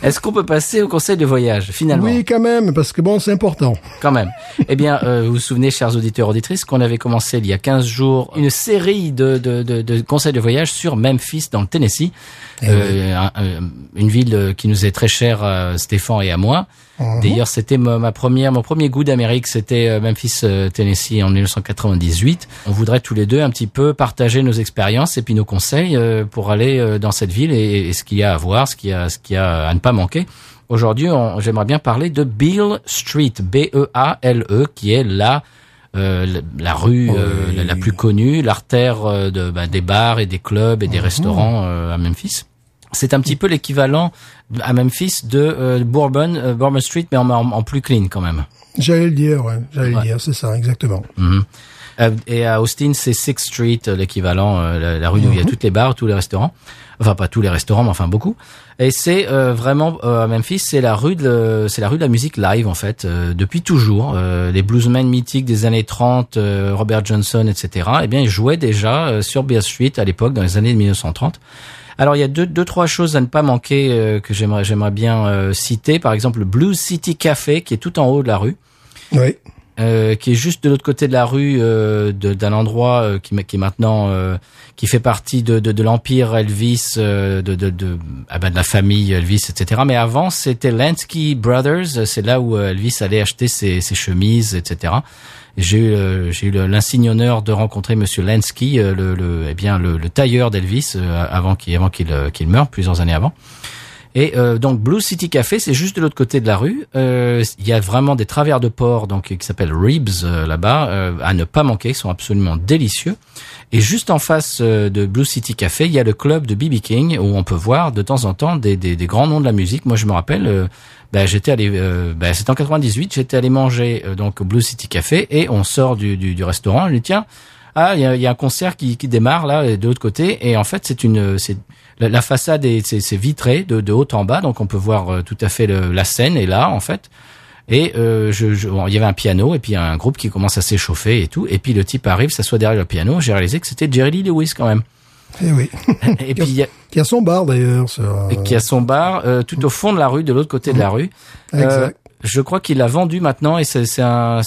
Est-ce qu'on peut passer au conseil de voyage finalement Oui, quand même, parce que bon, c'est important. Quand même. Eh bien, euh, vous vous souvenez, chers auditeurs auditrices, qu'on avait commencé il y a 15 jours une série de, de, de, de conseils de voyage sur Memphis, dans le Tennessee, Eh Euh, un- un- une ville euh, qui nous est très chère, à Stéphane et à moi. Mhm. D'ailleurs, c'était ma, ma première, mon premier goût d'Amérique, c'était euh, Memphis, euh, Tennessee, en 1998. On voudrait tous les deux un petit peu partager nos expériences et puis nos conseils euh, pour aller dans cette ville et, et ce qu'il y a à voir, ce qu'il y a, ce qu'il y a à ne pas manquer. Aujourd'hui, j'aimerais bien parler de Beale Street, B-E-A-L-E, qui est la euh, la, la rue euh, la, la plus connue, l'artère euh, de, bah, des bars et des clubs et des Mhm. restaurants à Memphis. C'est un petit peu l'équivalent à Memphis de euh, Bourbon, euh, Bourbon Street, mais en, en- en plus clean quand même. J'allais le dire, ouais. J'allais Ouais. le dire, c'est ça, exactement. Mhm. Euh, et à Austin, c'est Sixth Street, l'équivalent, la, la rue où il y a toutes les bars, tous les restaurants. Enfin, pas tous les restaurants, mais enfin beaucoup. Et c'est vraiment à Memphis, c'est la rue de, c'est la rue de la musique live en fait, depuis toujours. Les bluesmen mythiques des années 30, euh, Robert Johnson, etc. Eh bien, ils jouaient déjà sur Beale Street à l'époque, dans les années 1930. Alors il y a deux, deux trois choses à ne pas manquer euh, que j'aimerais j'aimerais bien euh, citer. Par exemple, le Blues City Café qui est tout en haut de la rue Oui. euh, qui est juste de l'autre côté de la rue euh, d'un endroit euh, qui, qui est maintenant euh, qui fait partie de, de, de l'empire Elvis euh, de, de, de, ah ben, de la famille Elvis etc mais avant c'était Lansky Brothers c'est là où Elvis allait acheter ses, ses chemises etc Et j'ai eu euh, j'ai eu l'insigne honneur de rencontrer Monsieur Lansky euh, le, le eh bien le, le tailleur d'Elvis euh, avant qu'il avant qu'il qu'il meure plusieurs années avant et euh, donc Blue City Café, c'est juste de l'autre côté de la rue. Il y a vraiment des travers de porc donc qui s'appellent ribs euh, là-bas à ne pas manquer, ils sont absolument délicieux. Et juste en face de Blue City Café, il y a le club de BB King où on peut voir de temps en temps des, des, des grands noms de la musique. Moi, je me rappelle, ben, j'étais allé, euh, ben, c'était en 98, j'étais allé manger euh, donc au Blue City Café et on sort du, du, du restaurant. Je dis tiens, ah, il y a, y a un concert qui, qui démarre là de l'autre côté. Et en fait c'est une c'est la, façade est c'est, c'est vitré de, de haut en bas. Donc on peut voir euh, tout à fait le- la scène est là en fait. Et euh, je, je- bon, il y avait un piano et puis un groupe qui commence à s'échauffer et tout. Et puis le type arrive s'assoit derrière le piano. J'ai réalisé que c'était Jerry Lee Lewis quand même Eh oui. et puis il y a, Qui a son bar d'ailleurs. sur, euh, et qui a son bar euh, tout au fond de la rue de l'autre côté de la rue Euh, Exact. je crois qu'il l'a vendu maintenant et c'est, c'est un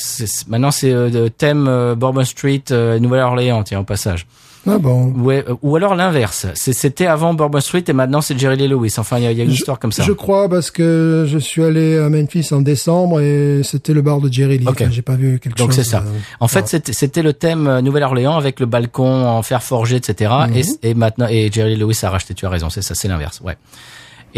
maintenant c'est euh, thème euh, Bourbon Street euh, Nouvelle-Orléans tiens au passage Ah bon. Ouais, euh, ou alors l'inverse. C'était avant Bourbon Street et maintenant c'est Jerry Lee Lewis. Enfin, il y y a une histoire comme ça. Je crois parce que je suis allé à Memphis en décembre et c'était le bar de Jerry Lee. Ok. Enfin, J'ai pas vu quelque Donc chose. c'est ça. euh, En fait, c'était- c'était le thème euh, Nouvelle-Orléans avec le balcon en fer forgé, etc. Mhm. et, et maintenant, et Jerry Lee Lewis a racheté. Tu as raison, c'est ça, c'est l'inverse. Ouais.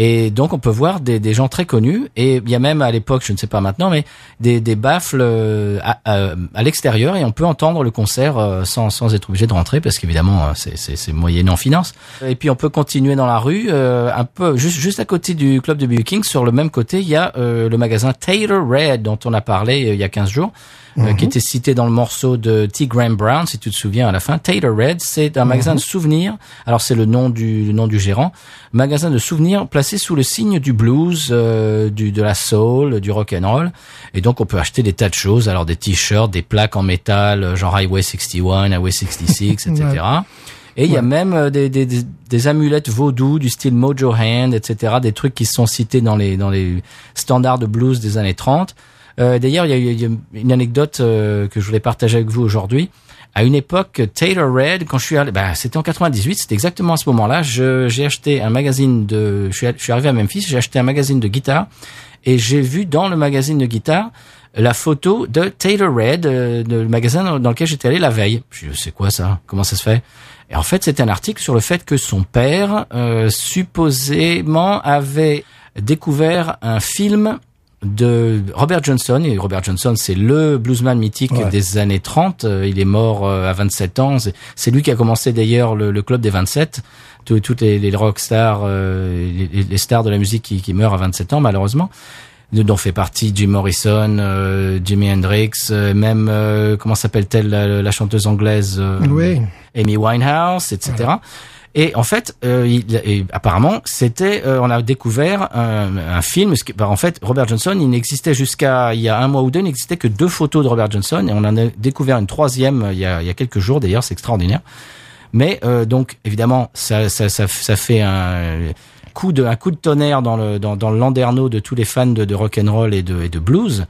Et donc on peut voir des, des gens très connus et il y a même à l'époque, je ne sais pas maintenant, mais des, des baffles euh, à, à, à l'extérieur et on peut entendre le concert euh, sans, sans être obligé de rentrer parce qu'évidemment euh, c'est, moyennant finance. Et puis on peut continuer dans la rue, un peu juste juste à côté du club de B.B. King, sur le même côté il y a le magasin Taylor Red dont on a parlé il y a 15 jours qui était cité dans le morceau de T. Graham Brown, si tu te souviens à la fin. Taylor Red, c'est un magasin de souvenirs. Alors c'est le nom du le nom du gérant. Magasin de souvenirs placé sous le signe du blues, euh, du de la soul, du rock and roll. Et donc on peut acheter des tas de choses. Alors des t-shirts, des plaques en métal, euh, genre Highway 61, Highway 66, etc. Et il y a même euh, des, des, des, des amulettes vaudou du style Mojo Hand, etc. Des trucs qui sont cités dans les dans les standards de blues des années 30. Euh, D'ailleurs, il y a, il y a une anecdote euh, que je voulais partager avec vous aujourd'hui. À une époque, Taylor Red, quand je suis allé, bah, c'était en 98, c'était exactement à ce moment-là. J'ai acheté un magazine de, je suis, je suis arrivé à Memphis, j'ai acheté un magazine de guitare et j'ai vu dans le magazine de guitare la photo de Taylor Red, euh, de- le magasin dans, lequel j'étais allé la veille. Je c'est quoi ça? Comment ça se fait? Et en fait, c'était un article sur le fait que son père, euh, supposément, avait découvert un film de Robert Johnson. Et Robert Johnson, c'est le bluesman mythique Ouais. des années 30. Euh, Il est mort euh, à 27 ans. C'est- lui qui a commencé d'ailleurs le, le club des 27. Tous- Toutes les, les rockstars, euh, les, les stars de la musique qui, qui meurent à 27 ans, malheureusement dont fait partie Jim Morrison, euh, Jimi Hendrix, euh, même euh, comment s'appelle-t-elle la, la chanteuse anglaise Oui. Amy Winehouse, etc. Et en fait, euh, il- apparemment, c'était, euh, on a découvert un, un film. qui- bah, en fait, Robert Johnson, il n'existait jusqu'à il y a un mois ou deux, il n'existait que deux photos de Robert Johnson, et on en a découvert une troisième euh, il y a, il y a quelques jours. D'ailleurs, c'est extraordinaire. Mais euh, donc, évidemment, ça, ça, ça, ça fait un coup de un coup de tonnerre dans le dans, le landerneau de tous les fans de, de rock and roll et de, et de blues.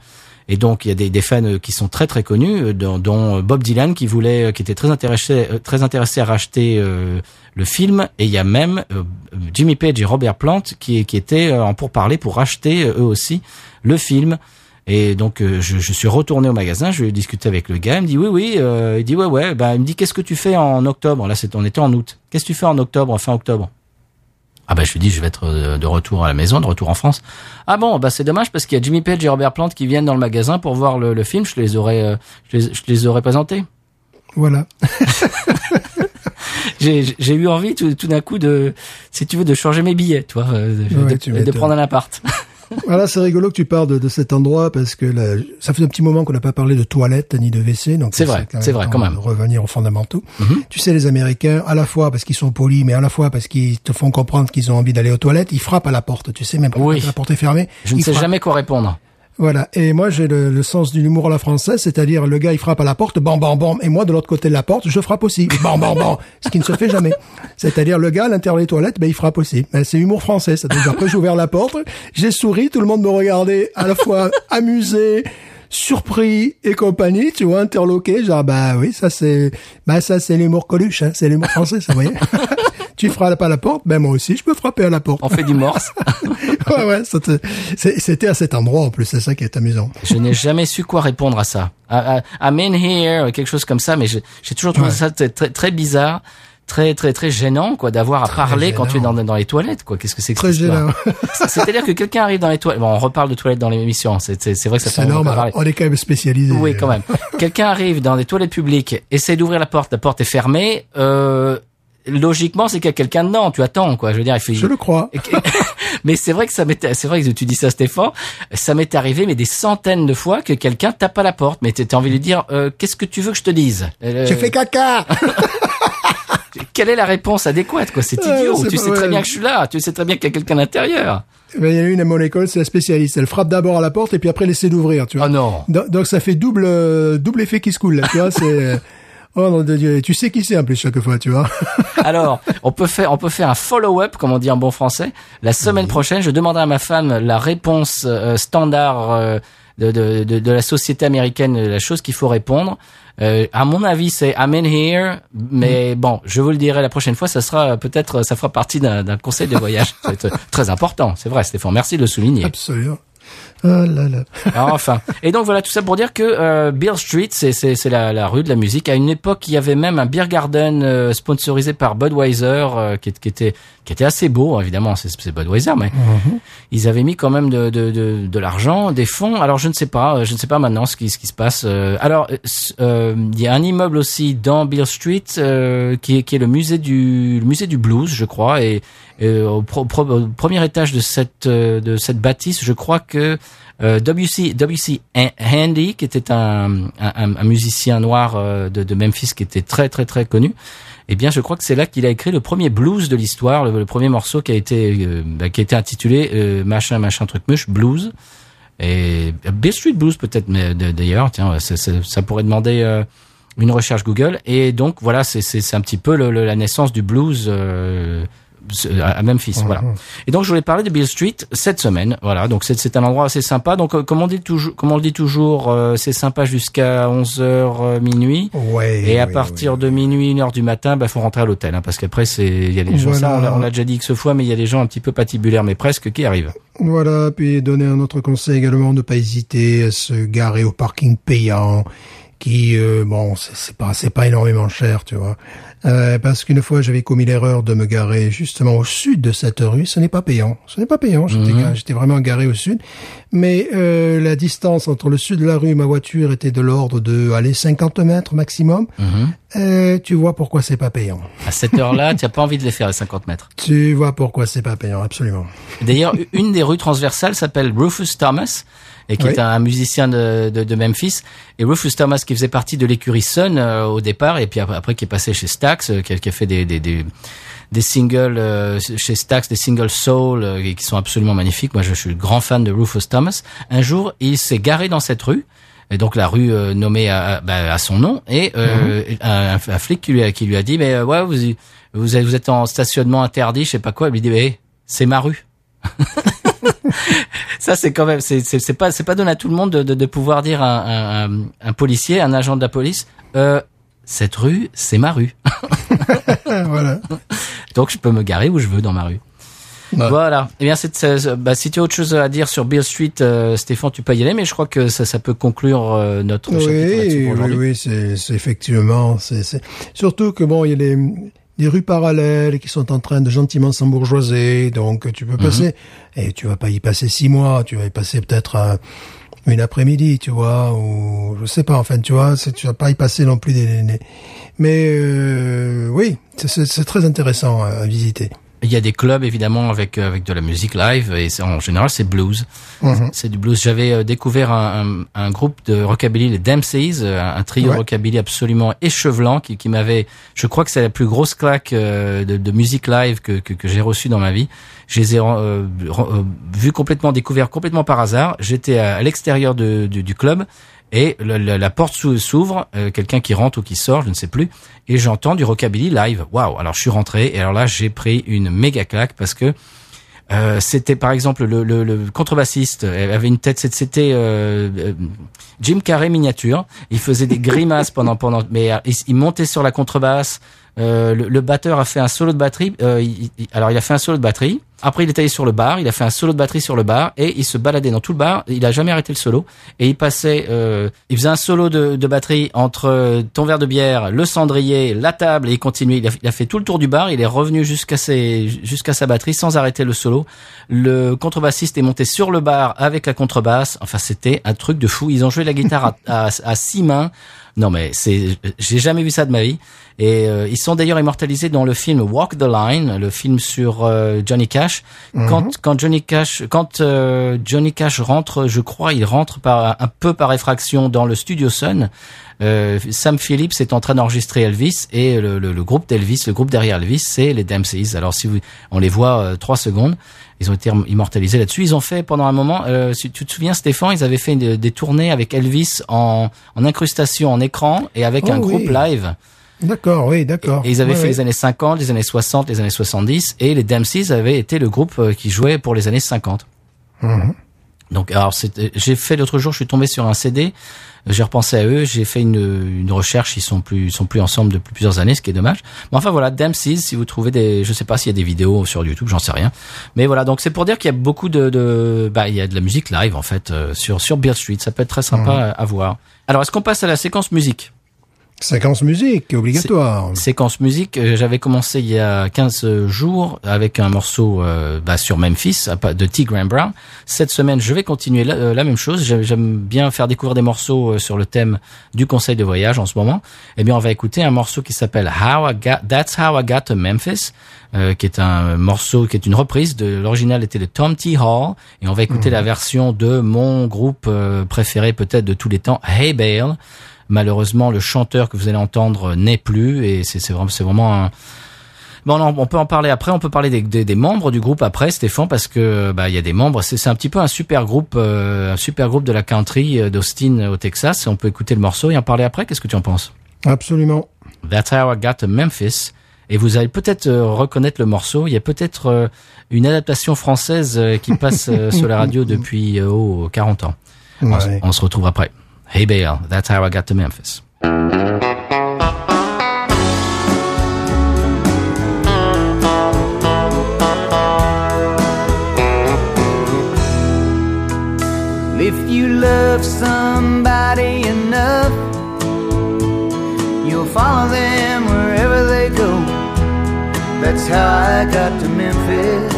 Et donc il y a des, fans qui sont très très connus, euh, dont, euh, Bob Dylan qui voulait, euh, qui était très intéressé très intéressé à racheter le film. Et il y a même euh, Jimmy Page et Robert Plant qui étaient en pourparlers pour racheter eux aussi le film. Et donc je, suis retourné au magasin, je discuté avec le gars, il me dit oui oui, euh, il dit ouais ouais, ben il me dit qu'est-ce que tu fais en octobre? Là c'est on était en août. Qu'est-ce que tu fais en octobre, fin octobre? Ah bah je lui dis je vais être euh, de retour à la maison, de retour en France. Ah bon bah c'est dommage parce qu'il y a Jimmy Page et Robert Plant qui viennent dans le magasin pour voir le, le film. Je les aurais euh, je les, je les aurais présentés. Voilà. J'ai eu envie tout, tout d'un coup de si tu veux de changer mes billets, toi, euh, de, Ouais, de- tu de prendre un appart. Voilà, c'est rigolo que tu parles de, de cet endroit parce que là, ça fait un petit moment qu'on n'a pas parlé de toilettes ni de WC. Donc C'est vrai, c'est vrai, quand même. Revenir aux fondamentaux. Mhm. Tu sais, les Américains, à la fois parce qu'ils sont polis, mais à la fois parce qu'ils te font comprendre qu'ils ont envie d'aller aux toilettes, ils frappent à la porte. Tu sais, même quand Oui. la porte est fermée. Je ne sais frappent. jamais quoi répondre. Voilà. Et moi, j'ai le, le sens de l'humour à la française, c'est-à-dire le gars, il frappe à la porte, bam, bam, bam, et moi, de l'autre côté de la porte, je frappe aussi, bam, bam, bam, ce qui ne se fait jamais. C'est-à-dire le gars, à l'intérieur des toilettes, ben, il frappe aussi. Ben, c'est humour français. C'est-à-dire après, j'ai ouvert la porte, j'ai souri, tout le monde me regardait à la fois amusé, surpris et compagnie, tu vois, interloqué, genre, bah oui, ça c'est, bah ça c'est l'humour coluche, hein, c'est l'humour français, ça, voyez. Tu frappes à la porte, ben moi aussi, je peux frapper à la porte. On fait du morse. ouais, ouais, c'était à cet endroit en plus, c'est ça qui est amusant. je n'ai jamais su quoi répondre à ça. I'm in here, quelque chose comme ça, mais j'ai toujours trouvé Ouais. ça très, très bizarre, très très très gênant quoi d'avoir à parler quand tu es dans, les toilettes quoi. Qu'est-ce que c'est que Très gênant. C'est-à-dire que quelqu'un arrive dans les toilettes. Bon, on reparle de toilettes dans l'émission. C'est c'est- vrai que ça fait C'est normal. On est quand même spécialisé. Oui, quand même. Quelqu'un arrive dans des toilettes publiques, essaie d'ouvrir la porte, la porte est fermée. Euh, logiquement, c'est qu'il y a quelqu'un dedans. Tu attends, quoi. Je veux dire, il fait. Je le crois. mais c'est vrai que ça m'était, c'est vrai que tu dis ça, Stéphane. Ça m'est arrivé, mais des centaines de fois que quelqu'un tape à la porte. Mais t'as envie de lui dire, euh, qu'est-ce que tu veux que je te dise? Euh, J'ai fait caca. Quelle est la réponse adéquate, quoi? C'est Ouais, idiot. tu pas- sais très bien que je suis là. Tu sais très bien qu'il y a quelqu'un à l'intérieur. Il y en a une à mon école, c'est la spécialiste. Elle frappe d'abord à la porte et puis après essaie d'ouvrir, tu vois. Oh non. Donc, donc ça fait double euh, double effet qui se coule. Là, tu vois, c'est oh non de Dieu. Et Tu sais qui c'est en plus chaque fois, tu vois. Alors, on peut faire, on peut faire un follow-up, comme on dit en bon français. La semaine prochaine, je demanderai à ma femme la réponse euh, standard euh, de, de, de, de la société américaine, la chose qu'il faut répondre. Euh, à mon avis, c'est I'm in here, mais bon, je vous le dirai la prochaine fois. Ça sera peut-être, ça fera partie d'un d'un conseil de voyage. C'est très important, c'est vrai, Stéphane. Merci de le souligner. Absolument. Ah là là. Alors, enfin. Et donc voilà tout ça pour dire que euh, Beer Street, c'est la, la rue de la musique. À une époque, il y avait même un beer garden euh, sponsorisé par Budweiser, euh, qui, qui était qui était assez beau, évidemment. C'est Budweiser, mais ils avaient mis quand même de de de, de l'argent, des fonds. Alors je ne sais pas, euh, je ne sais pas maintenant ce qui ce qui se passe. Alors il y a un immeuble aussi dans Beer Street qui est qui est le musée du le musée du blues, je crois, et au, pro- pro- au premier étage de cette de cette bâtisse, je crois que euh, WC WC Han- Handy, qui était un, musicien noir euh, de, Memphis, qui était très très très connu. Eh bien, je crois que c'est là qu'il a écrit le premier blues de l'histoire, le, premier morceau qui a été euh, bah, qui a été intitulé machin machin truc muche blues. Et Street Blues peut-être, mais d'ailleurs, tiens, ça, pourrait demander une recherche Google. Et donc voilà, c'est un petit peu la naissance du blues à Memphis. Voilà. Et donc je voulais parler de Bill Street cette semaine. Voilà, donc c'est c'est un endroit assez sympa. Donc euh, comme on dit toujours, comme on le dit toujours, euh, c'est sympa jusqu'à 11 heures euh, minuit. Ouais. Et à partir de minuit, une heure du matin, bah faut rentrer à l'hôtel, hein, parce qu'après c'est il y a des gens. Ça, Voilà. on l'a- on l'a déjà dit X fois, mais il y a des gens un petit peu patibulaires, mais presque qui arrivent. Voilà, puis donner un autre conseil également, ne pas hésiter à se garer au parking payant, qui, euh, bon, c'est pas, c'est pas énormément cher, tu vois. Euh, parce qu'une fois, j'avais commis l'erreur de me garer justement au sud de cette rue. Ce n'est pas payant. Ce n'est pas payant. J'étais j'étais vraiment garé au sud. Mais euh, la distance entre le sud de la rue et ma voiture était de l'ordre de, allez, 50 mètres maximum. Euh, tu vois pourquoi c'est pas payant. À cette heure-là, tu n'as pas envie de les faire les 50 mètres. Tu vois pourquoi c'est pas payant, absolument. D'ailleurs, une des rues transversales s'appelle Rufus Thomas, et qui Oui. est un musicien de, de, de Memphis. Et Rufus Thomas, qui faisait partie de l'écurie Sun euh, au départ, et puis après, après qui est passé chez Stax, euh, qui, a, qui a fait des, des, des, des singles euh, chez Stax, des singles soul, euh, et qui sont absolument magnifiques. Moi, je, suis grand fan de Rufus Thomas. Un jour, il s'est garé dans cette rue. Et donc la rue euh, nommée à, bah, à son nom et euh, un, un flic qui lui a, qui lui a dit mais euh, ouais vous vous êtes, vous êtes en stationnement interdit je sais pas quoi il lui dit mais c'est ma rue ça c'est quand même c'est c'est c'est pas c'est pas donné à tout le monde de de, de pouvoir dire à un, un, un policier un agent de la police euh, cette rue c'est ma rue voilà. donc je peux me garer où je veux dans ma rue Ouais. voilà eh bien c'est c'est- bah, si tu as autre chose à dire sur Bill Street euh, Stéphane tu peux y aller mais je crois que ça ça peut conclure euh, notre chapitre Oui, pour oui, aujourd'hui oui, c'est c'est effectivement, c'est surtout que bon, il y a des, des rues parallèles qui sont en train de gentiment s'embourgeoiser, donc tu peux passer et tu vas pas y passer six mois, tu vas y passer peut-être euh, une après-midi, tu vois, ou je sais pas, enfin, tu vois, tu vas pas y passer non plus des, des- mais euh, oui, c'est- très intéressant à, à visiter. Il y a des clubs évidemment avec euh, avec de la musique live et en général c'est blues. Mhm. C'est du blues. J'avais euh, découvert un, un, un groupe de rockabilly, les Dempseys, euh, un trio Ouais. rockabilly absolument échevelant qui, qui m'avait. Je crois que c'est la plus grosse claque euh, de, de musique live que que, que j'ai reçue dans ma vie. Je les ai euh, vus complètement découverts complètement par hasard. J'étais à, à l'extérieur de- du, du club. Et le- le- la porte s'ou- s'ouvre, euh, quelqu'un qui rentre ou qui sort, je ne sais plus, et j'entends du rockabilly live. Waouh Alors je suis rentré et alors là j'ai pris une méga claque parce que euh, c'était par exemple le, le, le contrebassiste avait une tête c'était- euh, euh, Jim Carrey miniature il faisait des grimaces pendant pendant mais euh, il montait sur la contrebasse euh, le, le batteur a fait un solo de batterie euh, il- il- alors il a fait un solo de batterie. Après il est allé sur le bar il a fait un solo de batterie sur le bar et il se baladait dans tout le bar. Il a jamais arrêté le solo et il passait euh, il faisait un solo de, de batterie entre euh, ton verre de bière le cendrier la table et il continuait. Il a, il a fait tout le tour du bar il est revenu jusqu'à ses jusqu'à sa batterie sans arrêter le solo. Le contrebassiste est monté sur le bar avec la contrebasse. Enfin c'était un truc de fou. Ils ont joué la guitare à, à, à six mains. Non mais c'est j'ai jamais vu ça de ma vie et euh, ils sont d'ailleurs immortalisés dans le film Walk the Line le film sur euh, Johnny Cash quand quand Johnny Cash quand euh, Johnny Cash rentre je crois il rentre par un peu par effraction dans le studio Sun euh, Sam Phillips est en train d'enregistrer Elvis et le, le, le groupe d'Elvis, le groupe derrière Elvis, c'est les Dempseys. Alors si vous, on les voit euh, trois secondes, ils ont été immortalisés là-dessus. Ils ont fait pendant un moment, euh, si tu te souviens Stéphane, ils avaient fait des, des tournées avec Elvis en, en incrustation en écran et avec Oh un groupe live. D'accord, oui, d'accord. Et ils avaient Ouais, fait ouais. les années 50, les années 60, les années 70 et les Dempseys avaient été le groupe euh, qui jouait pour les années 50. Mhm. Donc, alors, j'ai fait l'autre jour, je suis tombé sur un CD. J'ai repensé à eux, j'ai fait une, une recherche. Ils sont plus, ils sont plus ensemble depuis plusieurs années, ce qui est dommage. Mais enfin voilà, Dempsey's, si vous trouvez des, je sais pas s'il y a des vidéos sur YouTube, j'en sais rien. Mais voilà, donc c'est pour dire qu'il y a beaucoup de, de, bah, il y a de la musique live en fait euh, sur sur Beale Street. Ça peut être très sympa à, à voir. Alors, est-ce qu'on passe à la séquence musique? Séquence musique, obligatoire. Séquence musique, euh, j'avais commencé il y a 15 jours avec un morceau euh, bah, sur Memphis de T. Graham Brown. Cette semaine, je vais continuer la, euh, la même chose. J'aime- bien faire découvrir des morceaux euh, sur le thème du conseil de voyage en ce moment. Eh bien, on va écouter un morceau qui s'appelle How I Got, That's How I Got to Memphis, euh, qui est un morceau qui est une reprise de l'original était de Tom T. Hall, et on va écouter la version de mon groupe euh, préféré peut-être de tous les temps, Hey Bale. Malheureusement, le chanteur que vous allez entendre n'est plus et c'est vraiment, c'est vraiment un. Bon, on, on peut en parler après. On peut parler des, des, des membres du groupe après, Stéphane, parce que bah il y a des membres. C'est un petit peu un super groupe, euh, un super groupe de la country euh, d'Austin au Texas. On peut écouter le morceau et en parler après. Qu'est-ce que tu en penses? Absolument. That's how I got to Memphis. Et vous allez peut-être euh, reconnaître le morceau. Il y a peut-être euh, une adaptation française qui passe sur la radio depuis oh, 40 ans. On se retrouve après. Hey Bale, that's how I got to Memphis. If you love somebody enough, you'll follow them wherever they go. That's how I got to Memphis.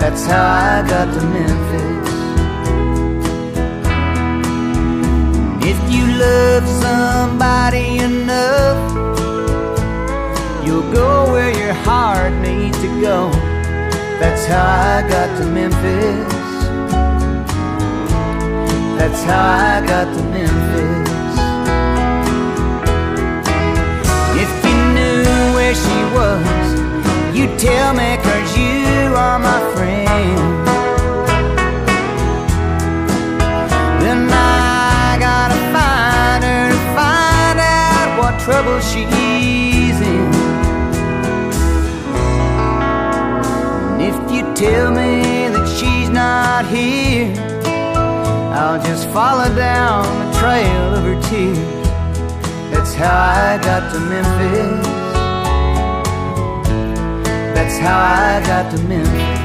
That's how I got to Memphis. Love somebody enough, you'll go where your heart needs to go. That's how I got to Memphis. That's how I got to Memphis. If you knew where she was, you'd tell me cause you are my friend. Trouble she's in. And if you tell me that she's not here, I'll just follow down the trail of her tears. That's how I got to Memphis. That's how I got to Memphis.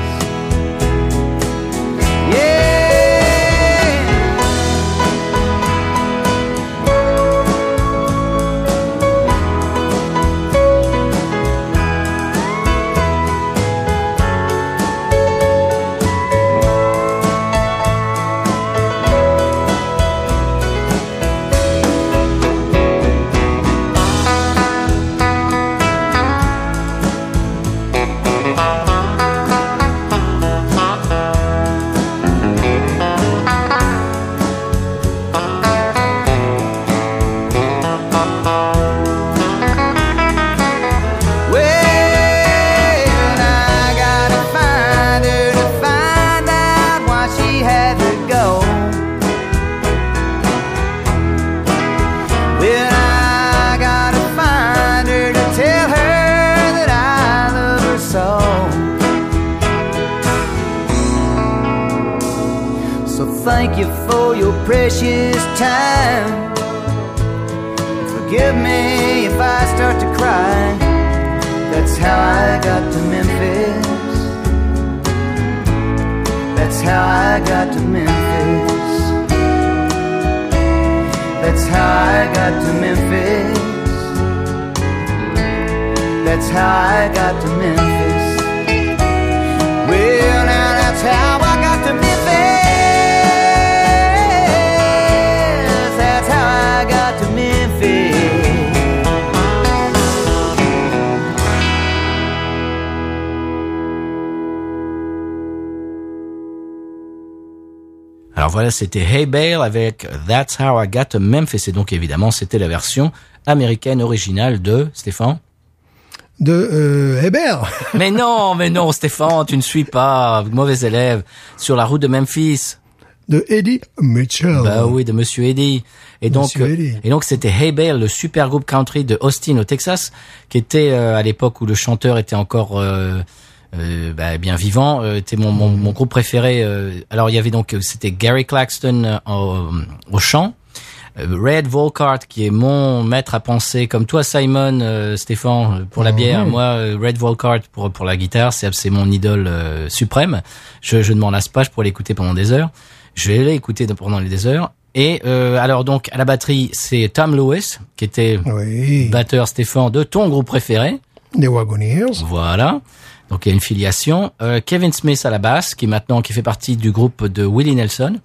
Thank you for your precious time. Forgive me if I start to cry. That's how I got to Memphis. That's how I got to Memphis. That's how I got to Memphis. That's how I got to Memphis. Alors voilà, c'était Hey Bale avec That's How I Got to Memphis. Et donc évidemment, c'était la version américaine originale de Stéphane? De euh, Hébert. Mais non, mais non, Stéphane, tu ne suis pas, mauvais élève, sur la route de Memphis. De Eddie Mitchell. Bah oui, de Monsieur Eddie. Et donc, Eddie. et donc c'était Hey Bale, le super groupe country de Austin au Texas, qui était euh, à l'époque où le chanteur était encore euh, euh, bah, bien vivant, euh, était mon, mon, mon groupe préféré. euh. alors il y avait donc euh, c'était Gary Claxton euh, au, au chant. euh, Red Volkart qui est mon maître à penser comme toi Simon euh, Stéphane euh, pour la bière moi euh, Red Volkart pour pour la guitare c'est c'est mon idole euh, suprême je, je ne m'en lasse pas je pourrais l'écouter pendant des heures je vais l'écouter pendant les des heures Et euh, alors donc à la batterie, c'est Tom Lewis qui était Oui. batteur Stéphane de ton groupe préféré. Les Wagoneers. Voilà. Donc il y a une filiation. Euh, Kevin Smith à la basse, qui maintenant qui fait partie du groupe de Willie Nelson.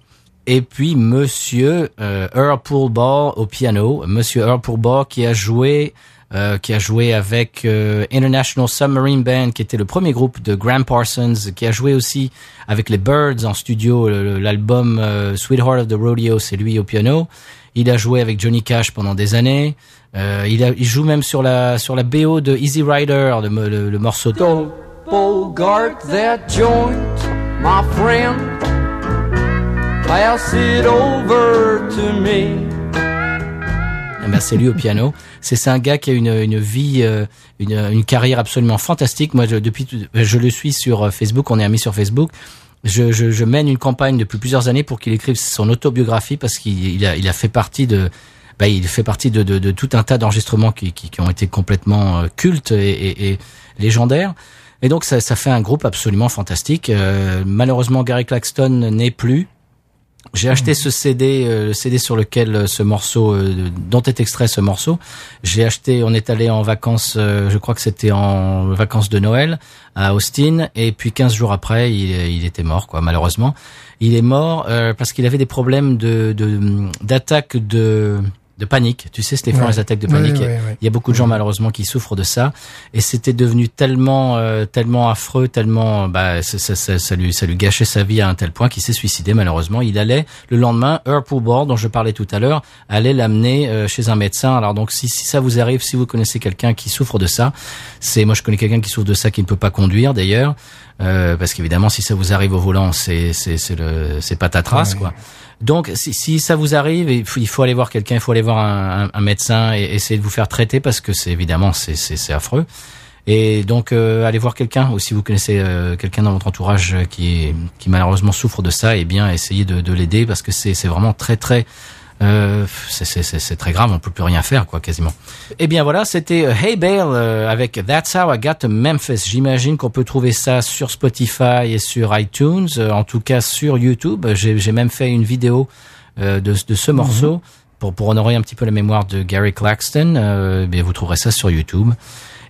Et puis Monsieur euh, Earl Poolball au piano. Monsieur Earl Poolball qui a joué, euh, qui a joué avec euh, International Submarine Band, qui était le premier groupe de Graham Parsons, qui a joué aussi avec les Birds en studio. L'album euh, Sweetheart of the Rodeo, c'est lui au piano. Il a joué avec Johnny Cash pendant des années. Euh, il, a, il joue même sur la sur la BO de Easy Rider, le, le, morceau. Don't bogart that joint, my friend. Pass it over to me. C'est lui au piano. C'est un gars qui a une, vie, euh, une, carrière absolument fantastique. Moi, je, depuis, je le suis sur euh, Facebook. On est amis sur Facebook. Je, mène une campagne depuis plusieurs années pour qu'il écrive son autobiographie parce qu'il il a, fait partie de, bah, il fait partie de, tout un tas d'enregistrements qui, ont été complètement euh, cultes et légendaires. Et donc ça, ça fait un groupe absolument fantastique. Euh, malheureusement, Gary Claxton n'est plus. J'ai acheté ce CD, euh, le CD sur lequel euh, ce morceau, euh, dont est extrait ce morceau. J'ai acheté, on est allé en vacances, euh, je crois que c'était en vacances de Noël à Austin, et puis 15 jours après, il, il était mort, quoi, malheureusement. Il est mort euh, parce qu'il avait des problèmes de- d'attaque de, de panique. Tu sais, Stéphane, Ouais. les attaques de panique. ouais, ouais. Il y a beaucoup de gens malheureusement qui souffrent de ça, et c'était devenu tellement euh, tellement affreux, tellement bah ça, ça, ça, ça lui ça lui gâchait sa vie à un tel point qu'il s'est suicidé malheureusement. Il allait le lendemain, Earl Poolball, dont je parlais tout à l'heure, allait l'amener euh, chez un médecin. Alors donc si, si ça vous arrive, si vous connaissez quelqu'un qui souffre de ça, c'est moi je connais quelqu'un qui souffre de ça qui ne peut pas conduire d'ailleurs, euh, parce qu'évidemment si ça vous arrive au volant, c'est c'est c'est le c'est patatras quoi. Donc, si, si ça vous arrive, il faut, il faut aller voir quelqu'un, il faut aller voir un, un- médecin et essayer de vous faire traiter parce que c'est évidemment c'est affreux. Et donc, euh, allez voir quelqu'un ou si vous connaissez euh, quelqu'un dans votre entourage qui qui malheureusement souffre de ça, et bien essayez de, de l'aider parce que c'est vraiment très très euh, c'est- très grave, on peut plus rien faire quoi quasiment. Eh bien voilà, c'était euh, Hey Bale euh, avec That's How I Got to Memphis. J'imagine qu'on peut trouver ça sur Spotify et sur iTunes, euh, en tout cas sur YouTube. J'ai même fait une vidéo euh, de, de ce morceau pour pour honorer un petit peu la mémoire de Gary Claxton. Euh, bien, vous trouverez ça sur YouTube.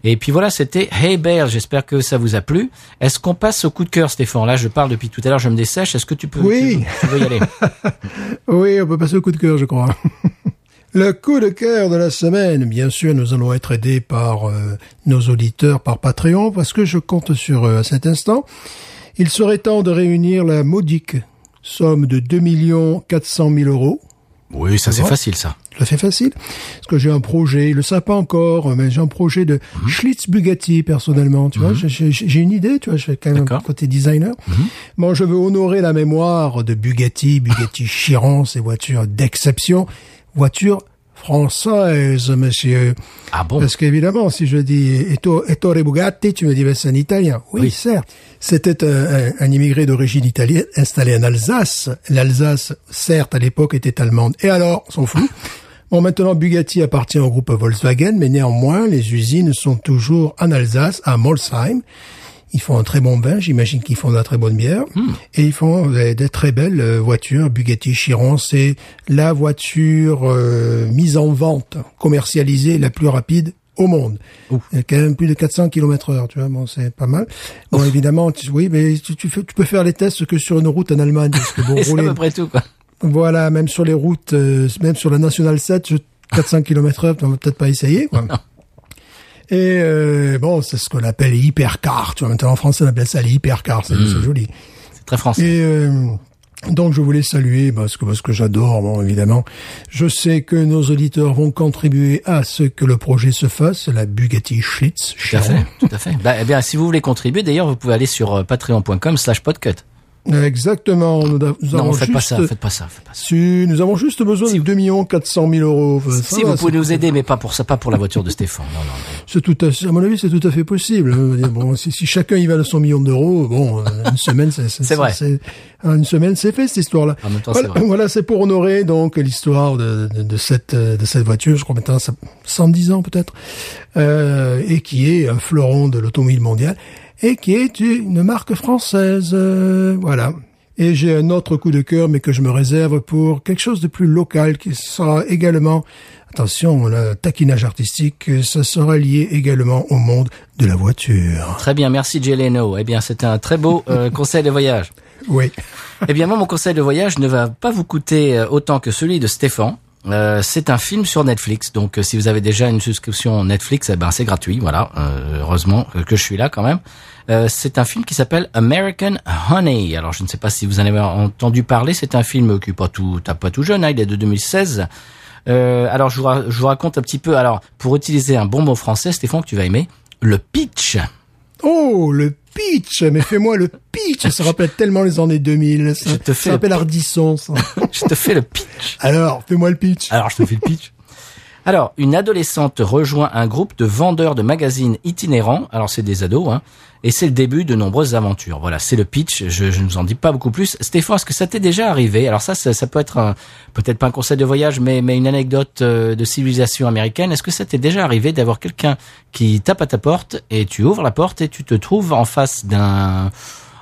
Et puis voilà, c'était Hey Bale. J'espère que ça vous a plu. Est-ce qu'on passe au coup de cœur, Stéphane? Là, je parle depuis tout à l'heure, je me dessèche. Est-ce que tu peux Oui. tu, tu veux y aller? Oui, on peut passer au coup de cœur, je crois. Le coup de cœur de la semaine, bien sûr, nous allons être aidés par euh, nos auditeurs par Patreon, parce que je compte sur eux à cet instant. Il serait temps de réunir la modique somme de 2 400 000 euros. Oui, ça c'est facile ça. Je le fais facile, parce que j'ai un projet, il le savent pas encore, mais j'ai un projet de Schlitz Bugatti personnellement, tu vois, j'ai- j'ai j'ai une idée, tu vois, je fais quand même un côté designer. Bon, je veux honorer la mémoire de Bugatti, Bugatti Chiron, ces voitures d'exception, voitures françaises, monsieur. Ah bon? Parce qu'évidemment, si je dis Etto- Ettore Bugatti, tu me dis, ben, c'est un Italien. Oui, Oui. certes. C'était un, un- un immigré d'origine italienne installé en Alsace. L'Alsace, certes, à l'époque, était allemande. Et alors, s'en fout. Bon, maintenant, Bugatti appartient au groupe Volkswagen, mais néanmoins, les usines sont toujours en Alsace, à Molsheim. Ils font un très bon vin, j'imagine qu'ils font de la très bonne bière. Et ils font des, des très belles euh, voitures. Bugatti Chiron, c'est la voiture euh, mise en vente, commercialisée la plus rapide au monde. Il y a quand même plus de 400 km heure, tu vois, bon, c'est pas mal. Bon, évidemment, tu- oui, mais tu, tu, fais- tu peux faire les tests que sur une route en Allemagne. Parce que bon, c'est à rouler, peu près tout quoi. Voilà, même sur les routes, euh, même sur la Nationale 7, je- 400 km heure, on va peut-être pas essayer, quoi. Et euh, bon, c'est ce qu'on appelle les hypercars. Tu vois, maintenant en français on appelle ça les hypercars, c'est c'est joli. C'est très français. Et euh, donc je voulais saluer parce que parce que j'adore, bon évidemment. Je sais que nos auditeurs vont contribuer à ce que le projet se fasse, la Bugatti Schlitz. Tout à fait, tout à fait. Bah, eh bien, si vous voulez contribuer, d'ailleurs, vous pouvez aller sur euh, patreon.com slash podcut. Exactement. Nous, Non, faites juste, pas ça, faites pas ça, faites pas ça. Si, nous avons juste besoin de 2 400 000 euros. Enfin, Si va, vous pouvez c'est- nous aider, mais pas pour ça, pas pour la voiture de Stéphane. Non, non, non. C'est tout à, à mon avis, c'est tout à fait possible. Bon, si, si chacun y va de son million d'euros, bon, euh, une semaine, c'est, C'est vrai. une semaine, c'est fait cette histoire-là. En même temps, c'est voilà, vrai. voilà, c'est pour honorer donc l'histoire de, de, de cette euh, de cette voiture. Je crois maintenant ça 110 ans peut-être, euh, et qui est un fleuron de l'automobile mondiale et qui est une marque française. euh, voilà. Et j'ai un autre coup de cœur, mais que je me réserve pour quelque chose de plus local, qui sera également, attention, le taquinage artistique, ça sera lié également au monde de la voiture. Très bien, merci Jay Leno. Eh bien, c'était un très beau euh, conseil de voyage. Oui. Eh bien, moi, mon conseil de voyage ne va pas vous coûter euh, autant que celui de Stéphane. Euh, c'est un film sur Netflix, donc euh, si vous avez déjà une souscription Netflix, eh ben c'est gratuit, voilà. Euh, heureusement que je suis là quand même. Euh, c'est un film qui s'appelle American Honey. Alors je ne sais pas si vous en avez entendu parler. C'est un film qui est pas tout, pas tout jeune, hein, il est de 2016. Euh, alors je vous, je vous raconte un petit peu. Alors pour utiliser un bon mot français, Stéphane, que tu vas aimer, le pitch. Oh, le pitch Mais fais-moi le pitch Ça rappelle tellement les années 2000. Ça, Je te fais ça rappelle Ardisson, ça. Je te fais le pitch. Alors, fais-moi le pitch. Alors, je te fais le pitch. Alors, une adolescente rejoint un groupe de vendeurs de magazines itinérants. Alors, c'est des ados, hein. Et c'est le début de nombreuses aventures. Voilà, c'est le pitch. Je, ne vous en dis pas beaucoup plus. Stéphane, est-ce que ça t'est déjà arrivé? Alors ça, ça, peut être peut-être pas un conseil de voyage, mais, mais une anecdote euh, de civilisation américaine. Est-ce que ça t'est déjà arrivé d'avoir quelqu'un qui tape à ta porte et tu ouvres la porte et tu te trouves en face d'un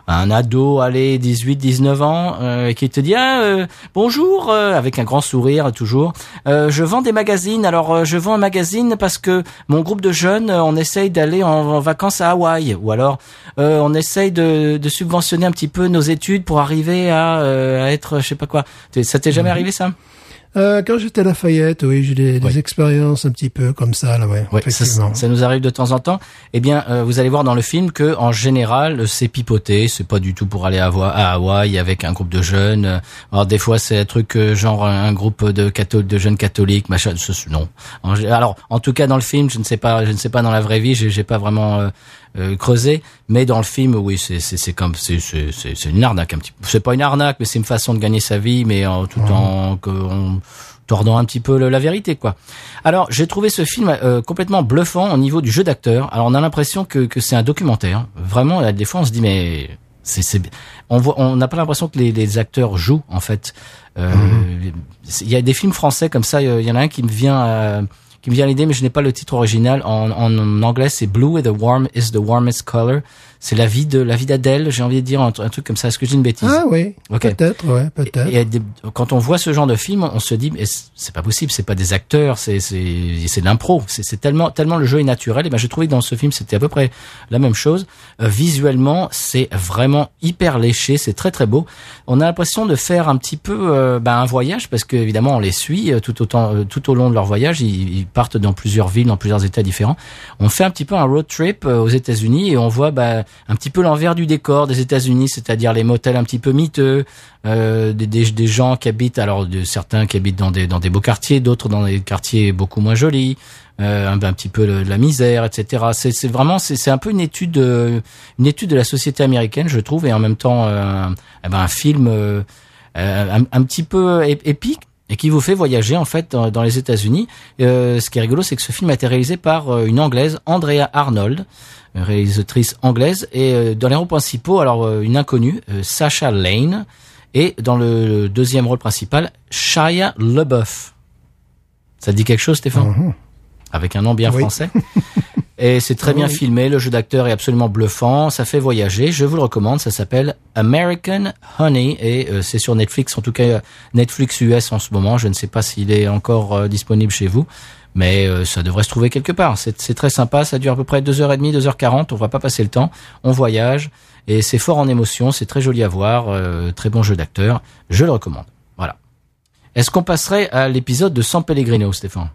un ado, allez, 18, 19 ans, euh, qui te dit ah, euh, bonjour, euh, avec un grand sourire toujours. Euh, je vends des magazines. Alors euh, je vends un magazine parce que mon groupe de jeunes, euh, on essaye d'aller en, en vacances à Hawaï, ou alors euh, on essaye de, de subventionner un petit peu nos études pour arriver à, euh, à être, je sais pas quoi. Ça t'est jamais arrivé ça? Euh, quand j'étais à Lafayette, oui, j'ai des, des Oui. expériences un petit peu comme ça, là, ouais. Ouais, ça, ça nous arrive de temps en temps. Eh bien, euh, vous allez voir dans le film que, en général, c'est pipoté. C'est pas du tout pour aller à, Hawa- à Hawaï avec un groupe de jeunes. Alors des fois, c'est un truc euh, genre un groupe de catho- de jeunes catholiques, machin. Non. Alors, en tout cas, dans le film, je ne sais pas, je ne sais pas dans la vraie vie, j'ai j'ai pas vraiment euh, euh, creusé. Mais dans le film, oui, c'est c'est c'est comme c'est c'est une arnaque un petit. peu. C'est pas une arnaque, mais c'est une façon de gagner sa vie, mais en, tout en que on- tordant un petit peu le- la vérité quoi. Alors j'ai trouvé ce film euh, complètement bluffant au niveau du jeu d'acteur. Alors on a l'impression que, que c'est un documentaire. Vraiment, là, des fois on se dit mais c'est c'est on voit on n'a pas l'impression que les, les acteurs jouent en fait. Euh, Il y a des films français comme ça. Il y en a un qui me vient à- qui me vient l'idée, mais je n'ai pas le titre original. En, en anglais, c'est Blue is the warm is the warmest color. C'est la vie de la vie d'Adèle. J'ai envie de dire un, un truc comme ça. Est-ce que j'ai une bêtise Ah oui, Ok. peut-être, ouais, peut-être. et, et des- quand on voit ce genre de film, on se dit mais c'est pas possible, c'est pas des acteurs, c'est c'est c'est de l'impro, c'est tellement tellement le jeu est naturel. Et ben j'ai trouvé que dans ce film c'était à peu près la même chose. Euh, visuellement, c'est vraiment hyper léché, c'est très très beau. On a l'impression de faire un petit peu euh, ben, un voyage parce que évidemment on les suit euh, tout autant euh, tout au long de leur voyage. Ils, ils partent dans plusieurs villes, dans plusieurs États différents. On fait un petit peu un road trip aux États-Unis et on voit ben, un petit peu l'envers du décor des États-Unis, c'est-à-dire les motels un petit peu miteux, euh, des, gens qui habitent, alors de certains qui habitent dans des dans des beaux quartiers, d'autres dans des quartiers beaucoup moins jolis, euh, un, petit peu de la misère, etc. C'est vraiment c'est un peu une étude euh, une étude de la société américaine, je trouve, et en même temps euh, eh ben, un film euh, un, un petit peu ép- épique et qui vous fait voyager en fait dans, les États-Unis. Ce qui est rigolo, c'est que ce film a été réalisé par une anglaise, Andrea Arnold, réalisatrice anglaise, et euh, dans les rôles principaux, alors euh, une inconnue, euh, Sacha Lane, et dans le deuxième rôle principal, Shia LeBeouf. Ça te dit quelque chose, Stéphane Mhm. Avec un nom bien Oui. français. Et c'est très bien filmé, le jeu d'acteur est absolument bluffant, ça fait voyager, je vous le recommande, ça s'appelle American Honey et euh, c'est sur Netflix, en tout cas Netflix US en ce moment, je ne sais pas s'il est encore euh, disponible chez vous, mais euh, ça devrait se trouver quelque part. C'est très sympa, ça dure à peu près 2h30, 2h40, on va pas passer le temps, on voyage. Et c'est fort en émotion, c'est très joli à voir, euh, très bon jeu d'acteur, je le recommande. Voilà. Est-ce qu'on passerait à l'épisode de San Pellegrino, Stéphane?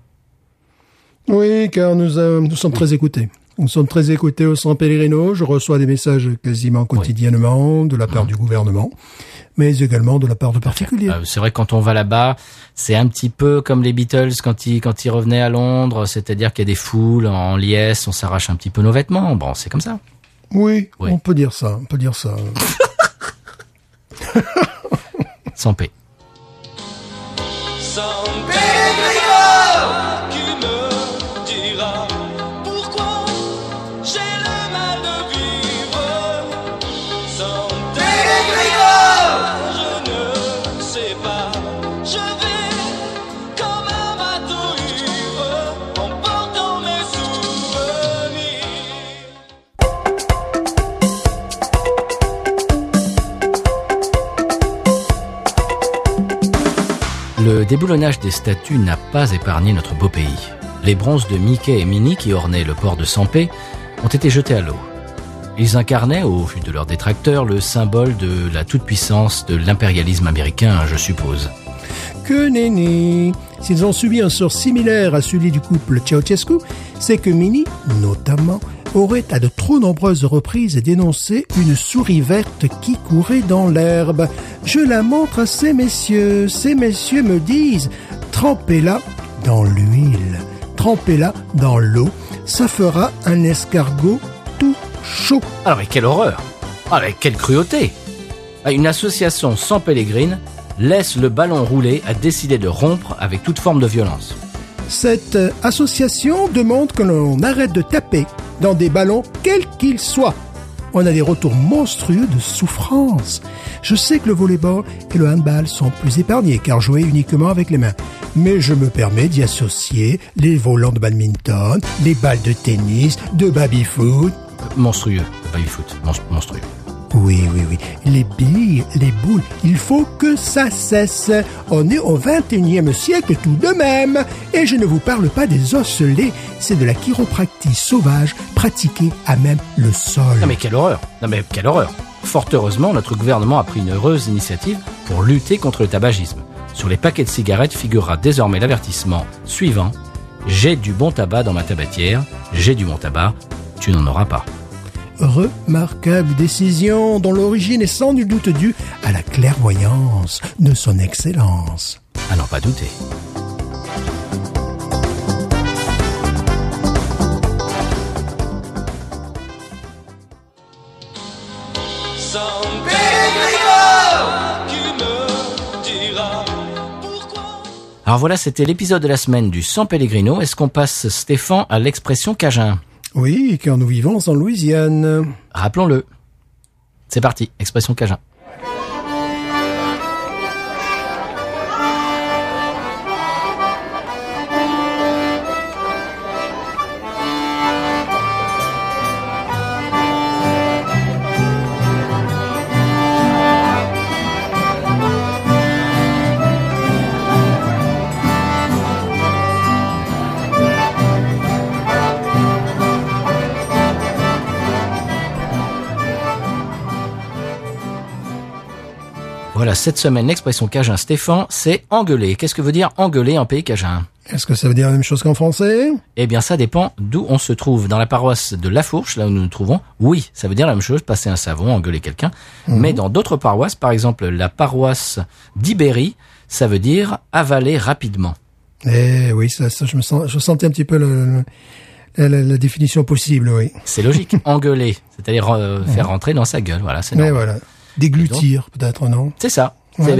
Oui, car nous, euh, nous sommes très écoutés. Nous sommes très écoutés au San Pellegrino. Je reçois des messages quasiment quotidiennement de la part du gouvernement, mais également de la part de particuliers. Euh, c'est vrai que quand on va là-bas, c'est un petit peu comme les Beatles quand ils quand ils revenaient à Londres, c'est-à-dire qu'il y a des foules en liesse, on s'arrache un petit peu nos vêtements. Bon, c'est comme ça. Oui, Oui. on peut dire ça, on peut dire ça. Sans paix. San Pellegrino déboulonnage des statues n'a pas épargné notre beau pays. Les bronzes de Mickey et Minnie qui ornaient le port de Sampé ont été jetés à l'eau. Ils incarnaient, au vu de leurs détracteurs, le symbole de la toute-puissance de l'impérialisme américain, je suppose. Que nenni S'ils ont subi un sort similaire à celui du couple Ceausescu, c'est que Mini, notamment, aurait à de trop nombreuses reprises dénoncé une souris verte qui courait dans l'herbe. Je la montre à ces messieurs. Ces messieurs me disent, trempez-la dans l'huile, trempez-la dans l'eau. Ça fera un escargot tout chaud. Alors, mais quelle horreur Ah, mais quelle cruauté Ah, Une association sans Pellegrine laisse le ballon rouler à décider de rompre avec toute forme de violence. Cette association demande que l'on arrête de taper dans des ballons quels qu'ils soient. On a des retours monstrueux de souffrance. Je sais que le volleyball et le handball sont plus épargnés car joués uniquement avec les mains. Mais je me permets d'y associer les volants de badminton, les balles de tennis, de baby-foot. Monstrueux, baby-foot, mon- monstrueux. Oui, oui, oui. Les billes, les boules, il faut que ça cesse. On est au 21e siècle tout de même. Et je ne vous parle pas des osselets, c'est de la chiropractie sauvage pratiquée à même le sol. Non mais quelle horreur Non mais quelle horreur Fort heureusement, notre gouvernement a pris une heureuse initiative pour lutter contre le tabagisme. Sur les paquets de cigarettes figurera désormais l'avertissement suivant J'ai du bon tabac dans ma tabatière, j'ai du bon tabac, tu n'en auras pas. Remarquable décision dont l'origine est sans nul doute due à la clairvoyance de son excellence. À n'en pas douter. Alors voilà, c'était l'épisode de la semaine du San Pellegrino. Est-ce qu'on passe, Stéphane, à l'expression Cajun? Oui, car nous vivons en Louisiane. Rappelons-le. C'est parti, expression Cajun. Cette semaine, l'expression Cajun Stéphane, c'est engueuler. Qu'est-ce que veut dire engueuler en pays Cajun? Est-ce que ça veut dire la même chose qu'en français? Eh bien, ça dépend d'où on se trouve. Dans la paroisse de La Fourche, là où nous nous trouvons, oui, ça veut dire la même chose, passer un savon, engueuler quelqu'un. Mais dans d'autres paroisses, par exemple la paroisse d'Ibérie, ça veut dire avaler rapidement. Eh oui, ça, ça je me sens, je sentais un petit peu le- la, la- la définition possible, oui. C'est logique, engueuler, c'est-à-dire euh, faire rentrer dans sa gueule. Voilà, c'est Mais normal. voilà. Déglutir, peut-être, non C'est ça. Ouais,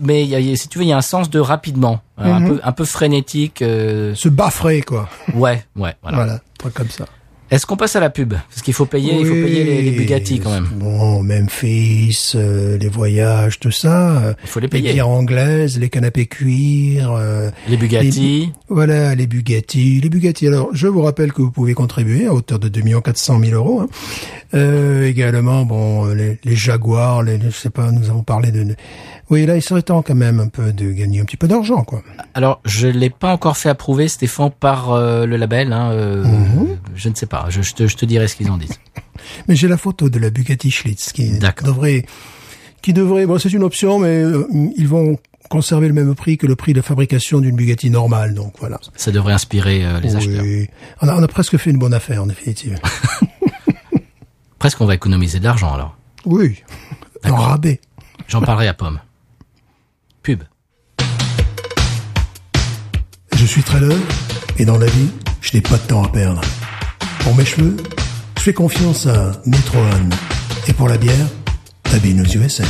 mais, y a- si tu veux, il y a un sens de rapidement, euh, un peu un peu frénétique. euh, Se baffrer, quoi. ouais, ouais, voilà. Voilà, un truc comme ça. Est-ce qu'on passe à la pub? Parce qu'il faut payer, il faut payer les, les Bugatti quand même. Bon, Memphis, euh, les voyages, tout ça. euh, Il faut les payer. bières anglaises, les canapés cuir. euh, Les Bugatti. les- voilà, les Bugatti. Les Bugatti. Alors, je vous rappelle que vous pouvez contribuer à hauteur de 2 400 000 euros. Hein. Euh, également, bon, les, les Jaguars, les, je sais pas, nous avons parlé de... Oui, là, il serait temps quand même un peu de gagner un petit peu d'argent, quoi. Alors, je l'ai pas encore fait approuver, Stéphane, par euh, le label. Hein, euh, Mhm. Je ne sais pas. Je, je te, je te dirai ce qu'ils en disent. Mais j'ai la photo de la Bugatti Schlitz qui devrait, qui devrait, bon, c'est une option, mais euh, ils vont conserver le même prix que le prix de fabrication d'une Bugatti normale, donc voilà. Ça devrait inspirer euh, les acheteurs. Oui. On a, on a presque fait une bonne affaire, en définitive. Presque, on va économiser de l'argent alors. oui. En rabais. J'en parlerai à Pomme. Je suis trailer, et dans la vie, je n'ai pas de temps à perdre. Pour mes cheveux, je fais confiance à Metrohan. Et pour la bière, à Binous USA.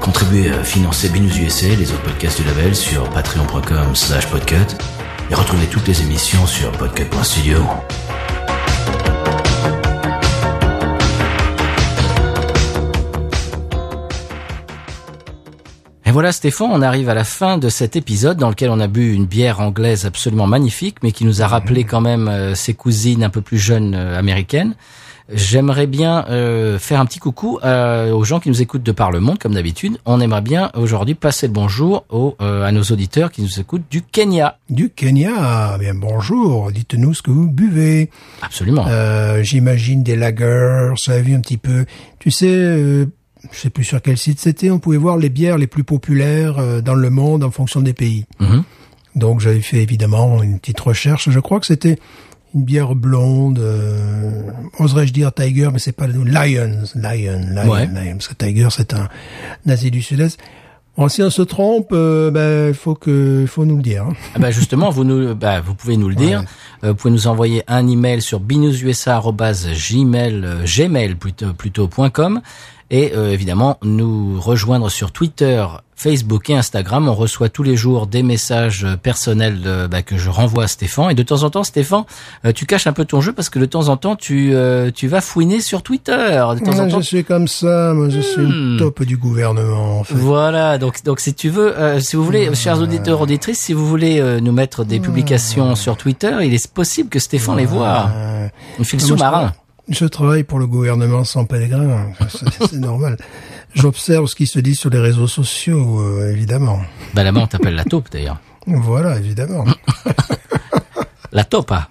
Contribuez à financer Binous USA et les autres podcasts du label sur patreon.com slash podcut et retrouvez toutes les émissions sur podcut.studio. voilà Stéphane, on arrive à la fin de cet épisode dans lequel on a bu une bière anglaise absolument magnifique, mais qui nous a rappelé quand même euh, ses cousines un peu plus jeunes euh, américaines. J'aimerais bien euh, faire un petit coucou euh, aux gens qui nous écoutent de par le monde, comme d'habitude. On aimerait bien aujourd'hui passer le bonjour aux, euh, à nos auditeurs qui nous écoutent du Kenya. Du Kenya, bien bonjour, dites-nous ce que vous buvez. Absolument. Euh, J'imagine des lagers, ça a vu un petit peu. Tu sais, euh, je sais plus sur quel site c'était, on pouvait voir les bières les plus populaires euh, dans le monde en fonction des pays. Mhm. Donc j'avais fait évidemment une petite recherche. Je crois que c'était une bière blonde, euh, oserais-je dire Tiger, mais c'est pas le nom. Lions, Lion, Lion, Ouais. Lion, parce que Tiger c'est un, Asie du Sud-Est. Bon, si on se trompe, euh, ben il faut que, il faut nous le dire. hein. Ah bah justement, vous nous, bah, vous pouvez nous le dire. Ouais. Euh, vous pouvez nous envoyer un email sur binoususa@gmail euh, gmail plutôt plutôt .com et euh, évidemment nous rejoindre sur Twitter, Facebook et Instagram. On reçoit tous les jours des messages euh, personnels euh, bah, que je renvoie à Stéphane. Et de temps en temps, Stéphane, euh, tu caches un peu ton jeu parce que de temps en temps, tu euh, tu vas fouiner sur Twitter. De temps en temps, je suis comme ça, moi je suis Hmm. une top du gouvernement. En fait. Voilà, donc donc si tu veux, euh, si vous voulez, chers auditeurs auditrices, si vous voulez euh, nous mettre des publications sur Twitter, il est possible que Stéphane les voit. Il fait le sous-marin. Je travaille pour le gouvernement sans pèlerin, c'est normal. J'observe ce qui se dit sur les réseaux sociaux, euh, évidemment. Bah là-bas, on t'appelle la taupe d'ailleurs. Voilà, évidemment. La topa.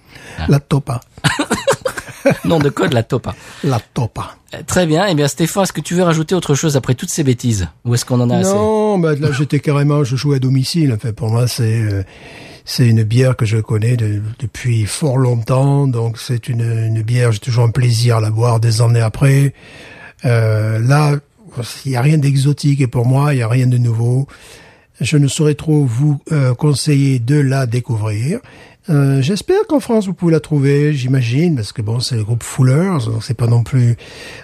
La topa. Nom de code, la topa. La topa. Euh, Très bien. Eh bien, Stéphane, est-ce que tu veux rajouter autre chose après toutes ces bêtises? Ou est-ce qu'on en a assez? Non, bah, là j'étais carrément, je jouais à domicile. En fait, pour moi, c'est euh, c'est une bière que je connais de- depuis fort longtemps. Donc c'est une, une bière, j'ai toujours un plaisir à la boire des années après. Euh, là, il y a rien d'exotique et pour moi, il y a rien de nouveau. Je ne saurais trop vous euh, conseiller de la découvrir. Euh, J'espère qu'en France vous pouvez la trouver, j'imagine, parce que bon, c'est le groupe Fullers, donc c'est pas non plus.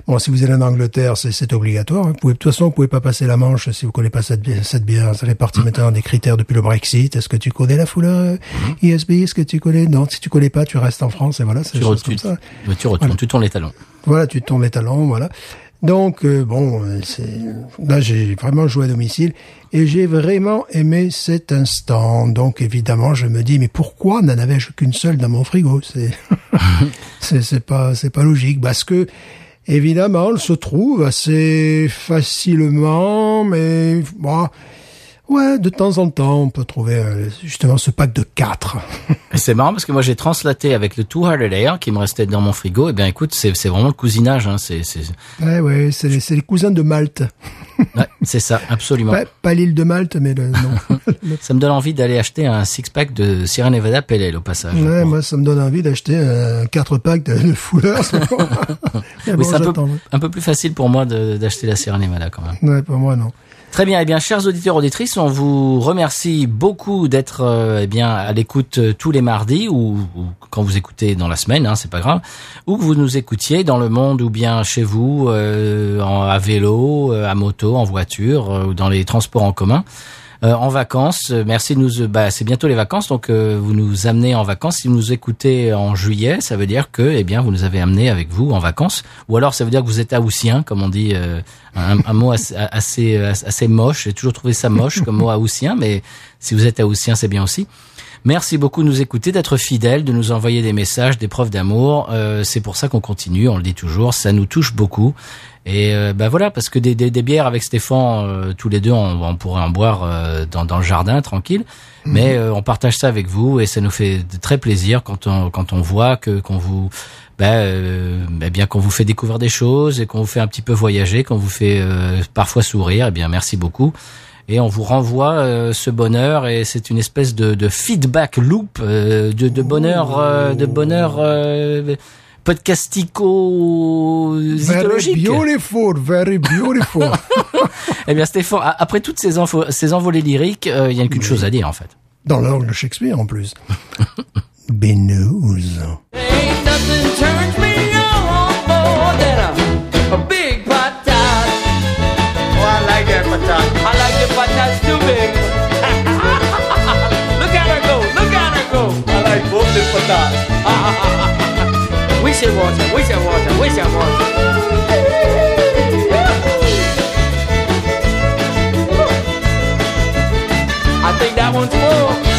Bon, si vous êtes en Angleterre, c'est obligatoire. Vous pouvez, de toute façon, vous pouvez pas passer la Manche si vous connaissez pas cette bière. Cette bière, ça fait partie maintenant des critères depuis le Brexit. Est-ce que tu connais la Fuller euh, ESB Est-ce que tu connais? Non, si tu connais pas, tu restes en France et voilà, tu, tu, comme ça. tu, tu tournes les talons. Voilà, tu tournes les talons, voilà. Donc euh, bon, c'est là j'ai vraiment joué à domicile et j'ai vraiment aimé cet instant. Donc évidemment, je me dis mais pourquoi n'en avais-je qu'une seule dans mon frigo? C'est c'est c'est pas c'est pas logique parce que évidemment, elle se trouve assez facilement, mais bon, ouais, de temps en temps, on peut trouver euh, justement ce pack de quatre. Et c'est marrant parce que moi j'ai translaté avec le Two Hearted Air qui me restait dans mon frigo. Et bien écoute, c'est c'est vraiment le cousinage. Hein. C'est c'est ouais, ouais, c'est c'est les cousins de Malte. ouais, c'est ça, absolument. Pas, pas l'île de Malte, mais le nom. Ça me donne envie d'aller acheter un six pack de Sierra Nevada Ale au passage. Ouais, moi, ça me donne envie d'acheter un 4 packs de, de Fullers. Mais Oui, bon, c'est un peu, un peu plus facile pour moi de- d'acheter la Sierra Nevada quand même. Ouais, pour moi, non. Très bien, eh bien, chers auditeurs auditrices, on vous remercie beaucoup d'être euh, eh bien à l'écoute euh, tous les mardis ou, quand vous écoutez dans la semaine, hein, c'est pas grave, ou que vous nous écoutiez dans le monde ou bien chez vous, euh, à vélo, à moto, en voiture ou dans les transports en commun. Euh, en vacances, merci de nous. Bah, c'est bientôt les vacances, donc euh, vous nous amenez en vacances. Si vous nous écoutez en juillet, ça veut dire que, eh bien, vous nous avez amenés avec vous en vacances. Ou alors, ça veut dire que vous êtes haussien, comme on dit, euh, un, un mot assez, assez, moche. J'ai toujours trouvé ça moche comme mot haussien, mais si vous êtes haussien, c'est bien aussi. Merci beaucoup de nous écouter, d'être fidèles, de nous envoyer des messages, des preuves d'amour. Euh, c'est pour ça qu'on continue, on le dit toujours, ça nous touche beaucoup. Et euh, bah voilà, parce que des, des, des bières avec Stéphane, euh, tous les deux, on, on pourrait en boire euh, dans, dans le jardin, tranquille. Mais euh, on partage ça avec vous et ça nous fait très plaisir quand on quand on voit que qu'on vous bah, euh, bah, bien qu'on vous fait découvrir des choses et qu'on vous fait un petit peu voyager, qu'on vous fait euh, parfois sourire. Eh bien, merci beaucoup. Et on vous renvoie euh, ce bonheur et c'est une espèce de, de feedback loop euh, de, de bonheur, euh, de bonheur podcastico Very zytologique. beautiful, very beautiful. Eh bien, Stéphane, après toutes ces, infos, ces envolées lyriques, euh, il y a qu'une chose à dire en fait. Dans l'angle de Shakespeare, en plus. Benous. Ain't nothing turns me on more than a, a big patat. Oh, I like that patat. I like the patats too big. look at her go, look at her go. I like both the patats. Wicked water, wicked water, wicked water. I think that one's full.